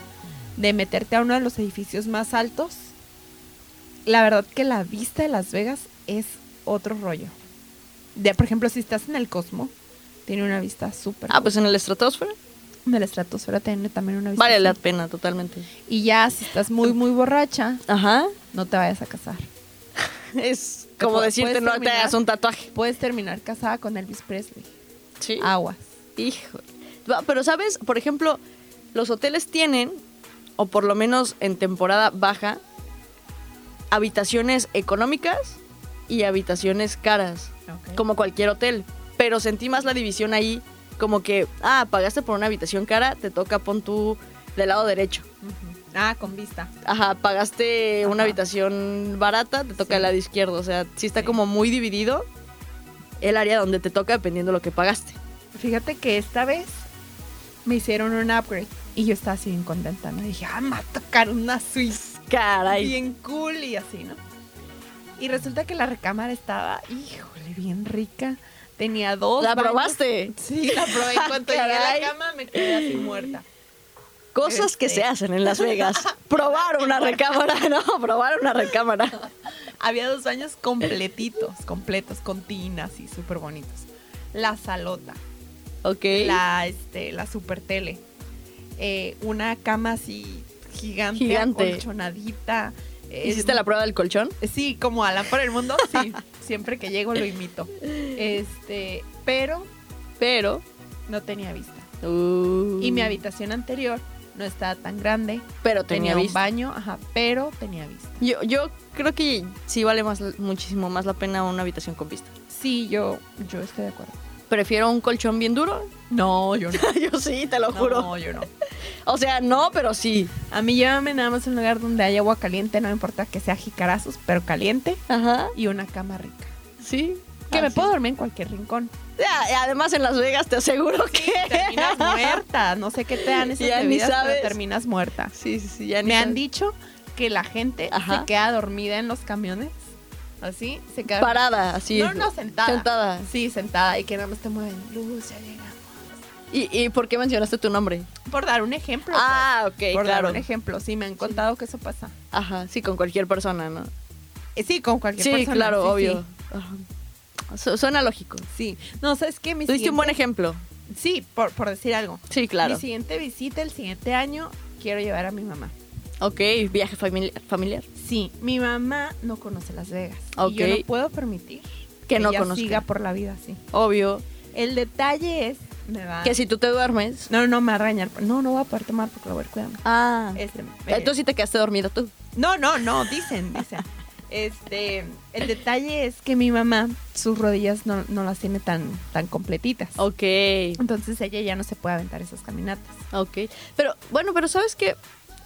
de meterte a uno de los edificios más altos, la verdad que la vista de Las Vegas es otro rollo. De, por ejemplo, si estás en el Cosmo, tiene una vista súper. Ah, pues en el estratosfera. de la estratosfera tiene también una vista. Vale la pena, totalmente. Y ya si estás muy muy borracha, Ajá. no te vayas a casar. Es como decirte no te hagas un tatuaje. Puedes terminar casada con Elvis Presley. Sí. Aguas. Hijo. Pero sabes, por ejemplo, los hoteles tienen, o por lo menos en temporada baja, habitaciones económicas y habitaciones caras, como cualquier hotel. Pero sentí más la división ahí, como que, ah, pagaste por una habitación cara, te toca pon tú del lado derecho. Ah, con vista. Ajá, pagaste Ajá. una habitación barata, te toca Sí. el lado izquierdo. O sea, sí está Sí. como muy dividido el área donde te toca dependiendo de lo que pagaste. Fíjate que esta vez me hicieron un upgrade y yo estaba así bien contenta, ¿no? Dije, ah, me va a tocar una Swiss Caray. bien cool y así, ¿no? Y resulta que la recámara estaba, híjole, bien rica. Tenía dos. ¿La baños. probaste? Sí, la probé. En cuanto llegué a la cama me quedé así muerta. Cosas que Este. se hacen en Las Vegas. Probar una recámara, no, probar una recámara. Había dos baños completitos, completos, con tinas y súper bonitos. La salota, Ok. la, este, la super tele, eh, una cama así gigante, Gigante. acolchonadita. eh, ¿Hiciste la prueba del colchón? Sí, como Alan por el mundo, sí. Siempre que llego lo imito. Este, pero Pero. no tenía vista. uh, Y mi habitación anterior no estaba tan grande. Pero Tenía, tenía, un baño, ajá, pero tenía vista. Yo, yo creo que sí vale más, muchísimo más la pena una habitación con vista. Sí, yo, yo estoy de acuerdo. Prefiero un colchón bien duro. No, yo no. yo sí, te lo juro. No, yo no. O sea, no, pero sí. A mí llévame nada más a un lugar donde haya agua caliente, no me importa que sea jicarazos, pero caliente Ajá. y una cama rica. Sí. Que me puedo dormir en cualquier rincón. Ya, además en Las Vegas te aseguro que. Terminas muerta. No sé qué te dan esas Ya ni bebidas, sabes. pero terminas muerta. Sí, sí, sí. Ya ni Me han dicho que la gente Ajá. se queda dormida en los camiones. Así, se queda Parada, así. No, no, sentada. Sentada. Sí, sentada y que nada más te mueven. Luz, ya llegamos. ¿Y, ¿Y por qué mencionaste tu nombre? Por dar un ejemplo. Ah, pues. ok, Por claro. dar un ejemplo. Sí, me han contado que eso pasa. Ajá, sí, con cualquier persona, ¿no? Eh, sí, con cualquier Sí, persona. claro, sí, obvio. Ajá. Suena lógico. Sí. No, ¿sabes qué? Mi Tú diste un buen ejemplo. Sí, por, por decir algo. Sí, claro. Mi siguiente visita, el siguiente año, quiero llevar a mi mamá. Ok, viaje famili- familiar. Sí, mi mamá no conoce Las Vegas. Ok. Y yo no puedo permitir Que no ella conozca. siga por la vida así. Obvio. El detalle es, me va... Que si tú te duermes. No, no, me va a regañar. No, no voy a poder tomar porque lo voy a ir cuidando. Ah. Este, Entonces sí te quedaste dormida tú. No, no, no, dicen, dicen. Este, el detalle es que mi mamá, sus rodillas no, no las tiene tan, tan completitas. Ok. Entonces ella ya no se puede aventar esas caminatas. Ok. Pero, bueno, pero ¿sabes qué?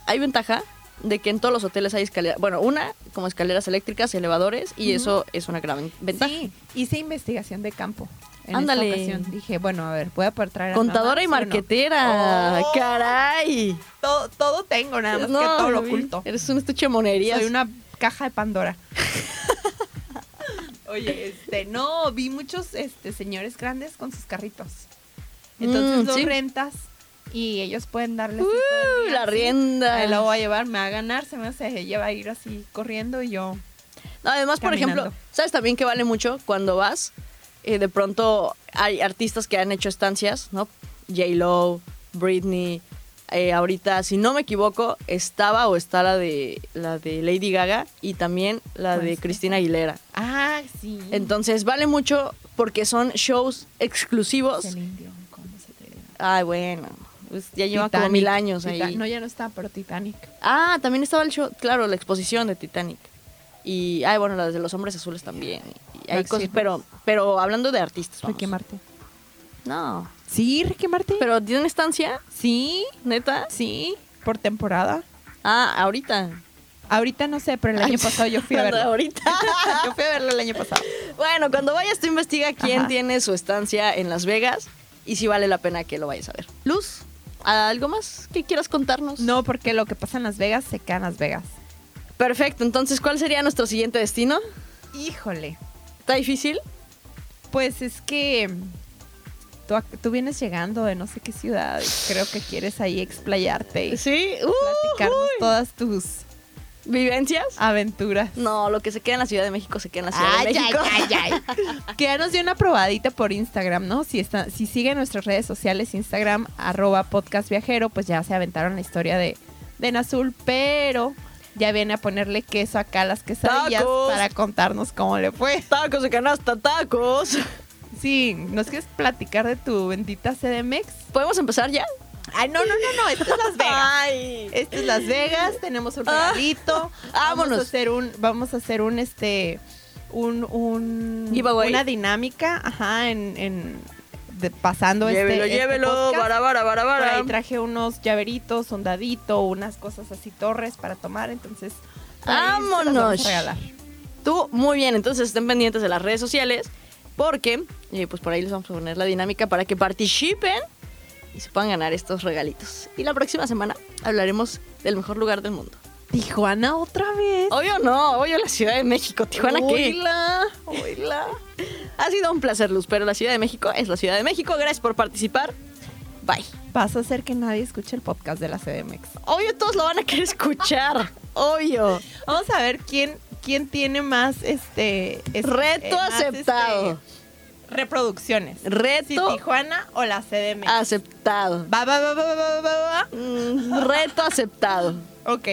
Hay ventaja de que en todos los hoteles hay escaleras. Bueno, una, como escaleras eléctricas, elevadores, y eso es una gran ven- ventaja. Sí, hice investigación de campo. En Ándale. esta ocasión. Dije, bueno, a ver, voy a poder traer a Contadora y marquetera. Oh. ¡Caray! Todo, todo tengo, nada más No, que todo lo oculto. Eres un estuche de monerías. Soy una caja de Pandora. Oye, este, no, vi muchos este, señores grandes con sus carritos. Entonces Mm, los sí. rentas y ellos pueden darle así Uh, todo el día, la así. rienda. Ahí la voy a llevar, me va a ganar, se me hace, ella va a ir así corriendo y yo. No, además, por ejemplo, ¿sabes también que vale mucho cuando vas? eh, de pronto hay artistas que han hecho estancias, ¿no? J-Lo, Britney. eh, ahorita, si no me equivoco, estaba o está la de la de Lady Gaga y también la ¿Cuál de? Cristina Aguilera. Ah, sí. Entonces vale mucho porque son shows exclusivos. Celine Dion, ¿cómo se te Ay, bueno, pues ya lleva como mil años ahí. No, ya no está, pero Titanic. Ah, también estaba el show, claro, la exposición de Titanic. Y, ay, bueno, las de los hombres azules también. Y hay cosas, pero, pero hablando de artistas. Ricky Martin. No. Sí, Ricky Martin. Pero tienen estancia, sí, neta. sí, por temporada. Ah, ahorita. Ahorita no sé, pero el año pasado yo fui a verlo. Ahorita. Yo fui a verlo el año pasado. bueno, cuando vayas tú investiga quién Ajá. tiene su estancia en Las Vegas y si vale la pena que lo vayas a ver. Luz, ¿algo más que quieras contarnos? No, porque lo que pasa en Las Vegas se queda en Las Vegas. Perfecto, entonces, ¿cuál sería nuestro siguiente destino? Híjole. ¿Está difícil? Pues es que tú, ac- tú vienes llegando de no sé qué ciudad y creo que quieres ahí explayarte y Sí. platicarnos Uy. todas tus ¿Vivencias? aventuras. No, lo que se queda en la Ciudad de México se queda en la Ciudad de México. que ya nos dio una probadita por Instagram, ¿no? Si está, si siguen nuestras redes sociales, Instagram, arroba podcast viajero, pues ya se aventaron la historia de, de En Azul, pero ya viene a ponerle queso acá a las quesadillas ¡Tacos! para contarnos cómo le fue. Tacos de canasta, tacos. Sí, ¿nos quieres platicar de tu bendita CDMX? ¿Podemos empezar ya? Ay, no, no, no, no, esto es Las Vegas. Ay. Esto es Las Vegas, tenemos un Ah. regalito. Vamos Vámonos. a hacer un, vamos a hacer un este un, un Giveaway. una dinámica, ajá, en, en de- pasando Llévelo, este, este llévelo. podcast. Bara, Por bara. ahí traje unos llaveritos, un dadito, unas cosas así torres para tomar, entonces por ahí se las Vámonos. vamos a regalar. Tú, muy bien. Entonces estén pendientes de las redes sociales porque eh, pues por ahí les vamos a poner la dinámica para que participen y se puedan ganar estos regalitos. Y la próxima semana hablaremos del mejor lugar del mundo. Tijuana otra vez. Obvio no, obvio la Ciudad de México. ¿Tijuana qué? Oíla, oíla. Ha sido un placer, Luz, pero la Ciudad de México es la Ciudad de México. Gracias por participar. Bye. Vas a hacer que nadie escuche el podcast de la CDMX. Obvio todos lo van a querer escuchar. Obvio. Vamos a ver quién, quién tiene más este. es- Reto más, aceptado. este, reproducciones. Reto Si Tijuana o la CDMX. aceptado. Va, va, va, va, va, va, va. Mm, reto aceptado. Ok.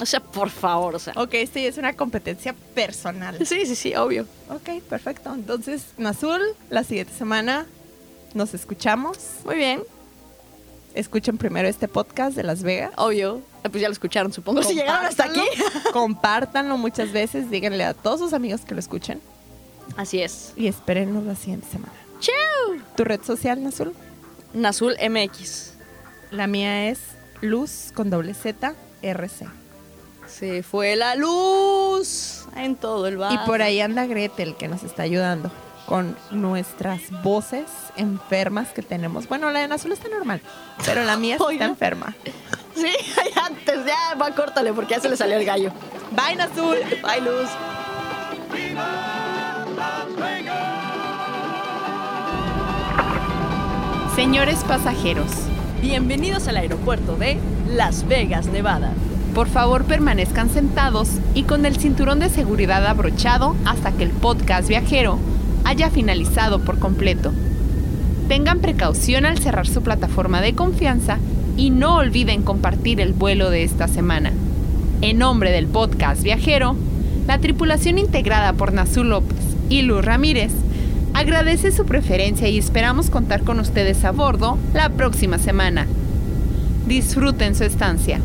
O sea, por favor, o sea. Ok, esto ya es una competencia personal. Sí, sí, sí, obvio. Ok, perfecto. Entonces, Nazul, la siguiente semana nos escuchamos. Muy bien, Escuchen primero este podcast de Las Vegas. obvio. Eh, Pues ya lo escucharon, supongo. Si llegaron hasta aquí. Compártanlo muchas veces. Díganle a todos sus amigos que lo escuchen. Así es. Y espérennos la siguiente semana. Chau. ¿Tu red social, Nazul? Nazul MX. La mía es Luz con doble Z RC. Se fue la luz en todo el bar. Y por ahí anda Gretel que nos está ayudando con nuestras voces enfermas que tenemos. Bueno, la de Nazul está normal, pero la mía está enferma. Sí, antes ya va, córtale porque ya se le salió el gallo. Bye, Nazul. Bye, Luz. Señores pasajeros, Bienvenidos al aeropuerto de Las Vegas, Nevada. por favor permanezcan sentados y con el cinturón de seguridad abrochado hasta que el podcast viajero haya finalizado por completo. Tengan precaución al cerrar su plataforma de confianza y no olviden compartir el vuelo de esta semana. En nombre del podcast viajero, la tripulación integrada por Nazul López y Luz Ramírez agradece su preferencia y esperamos contar con ustedes a bordo la próxima semana. Disfruten su estancia.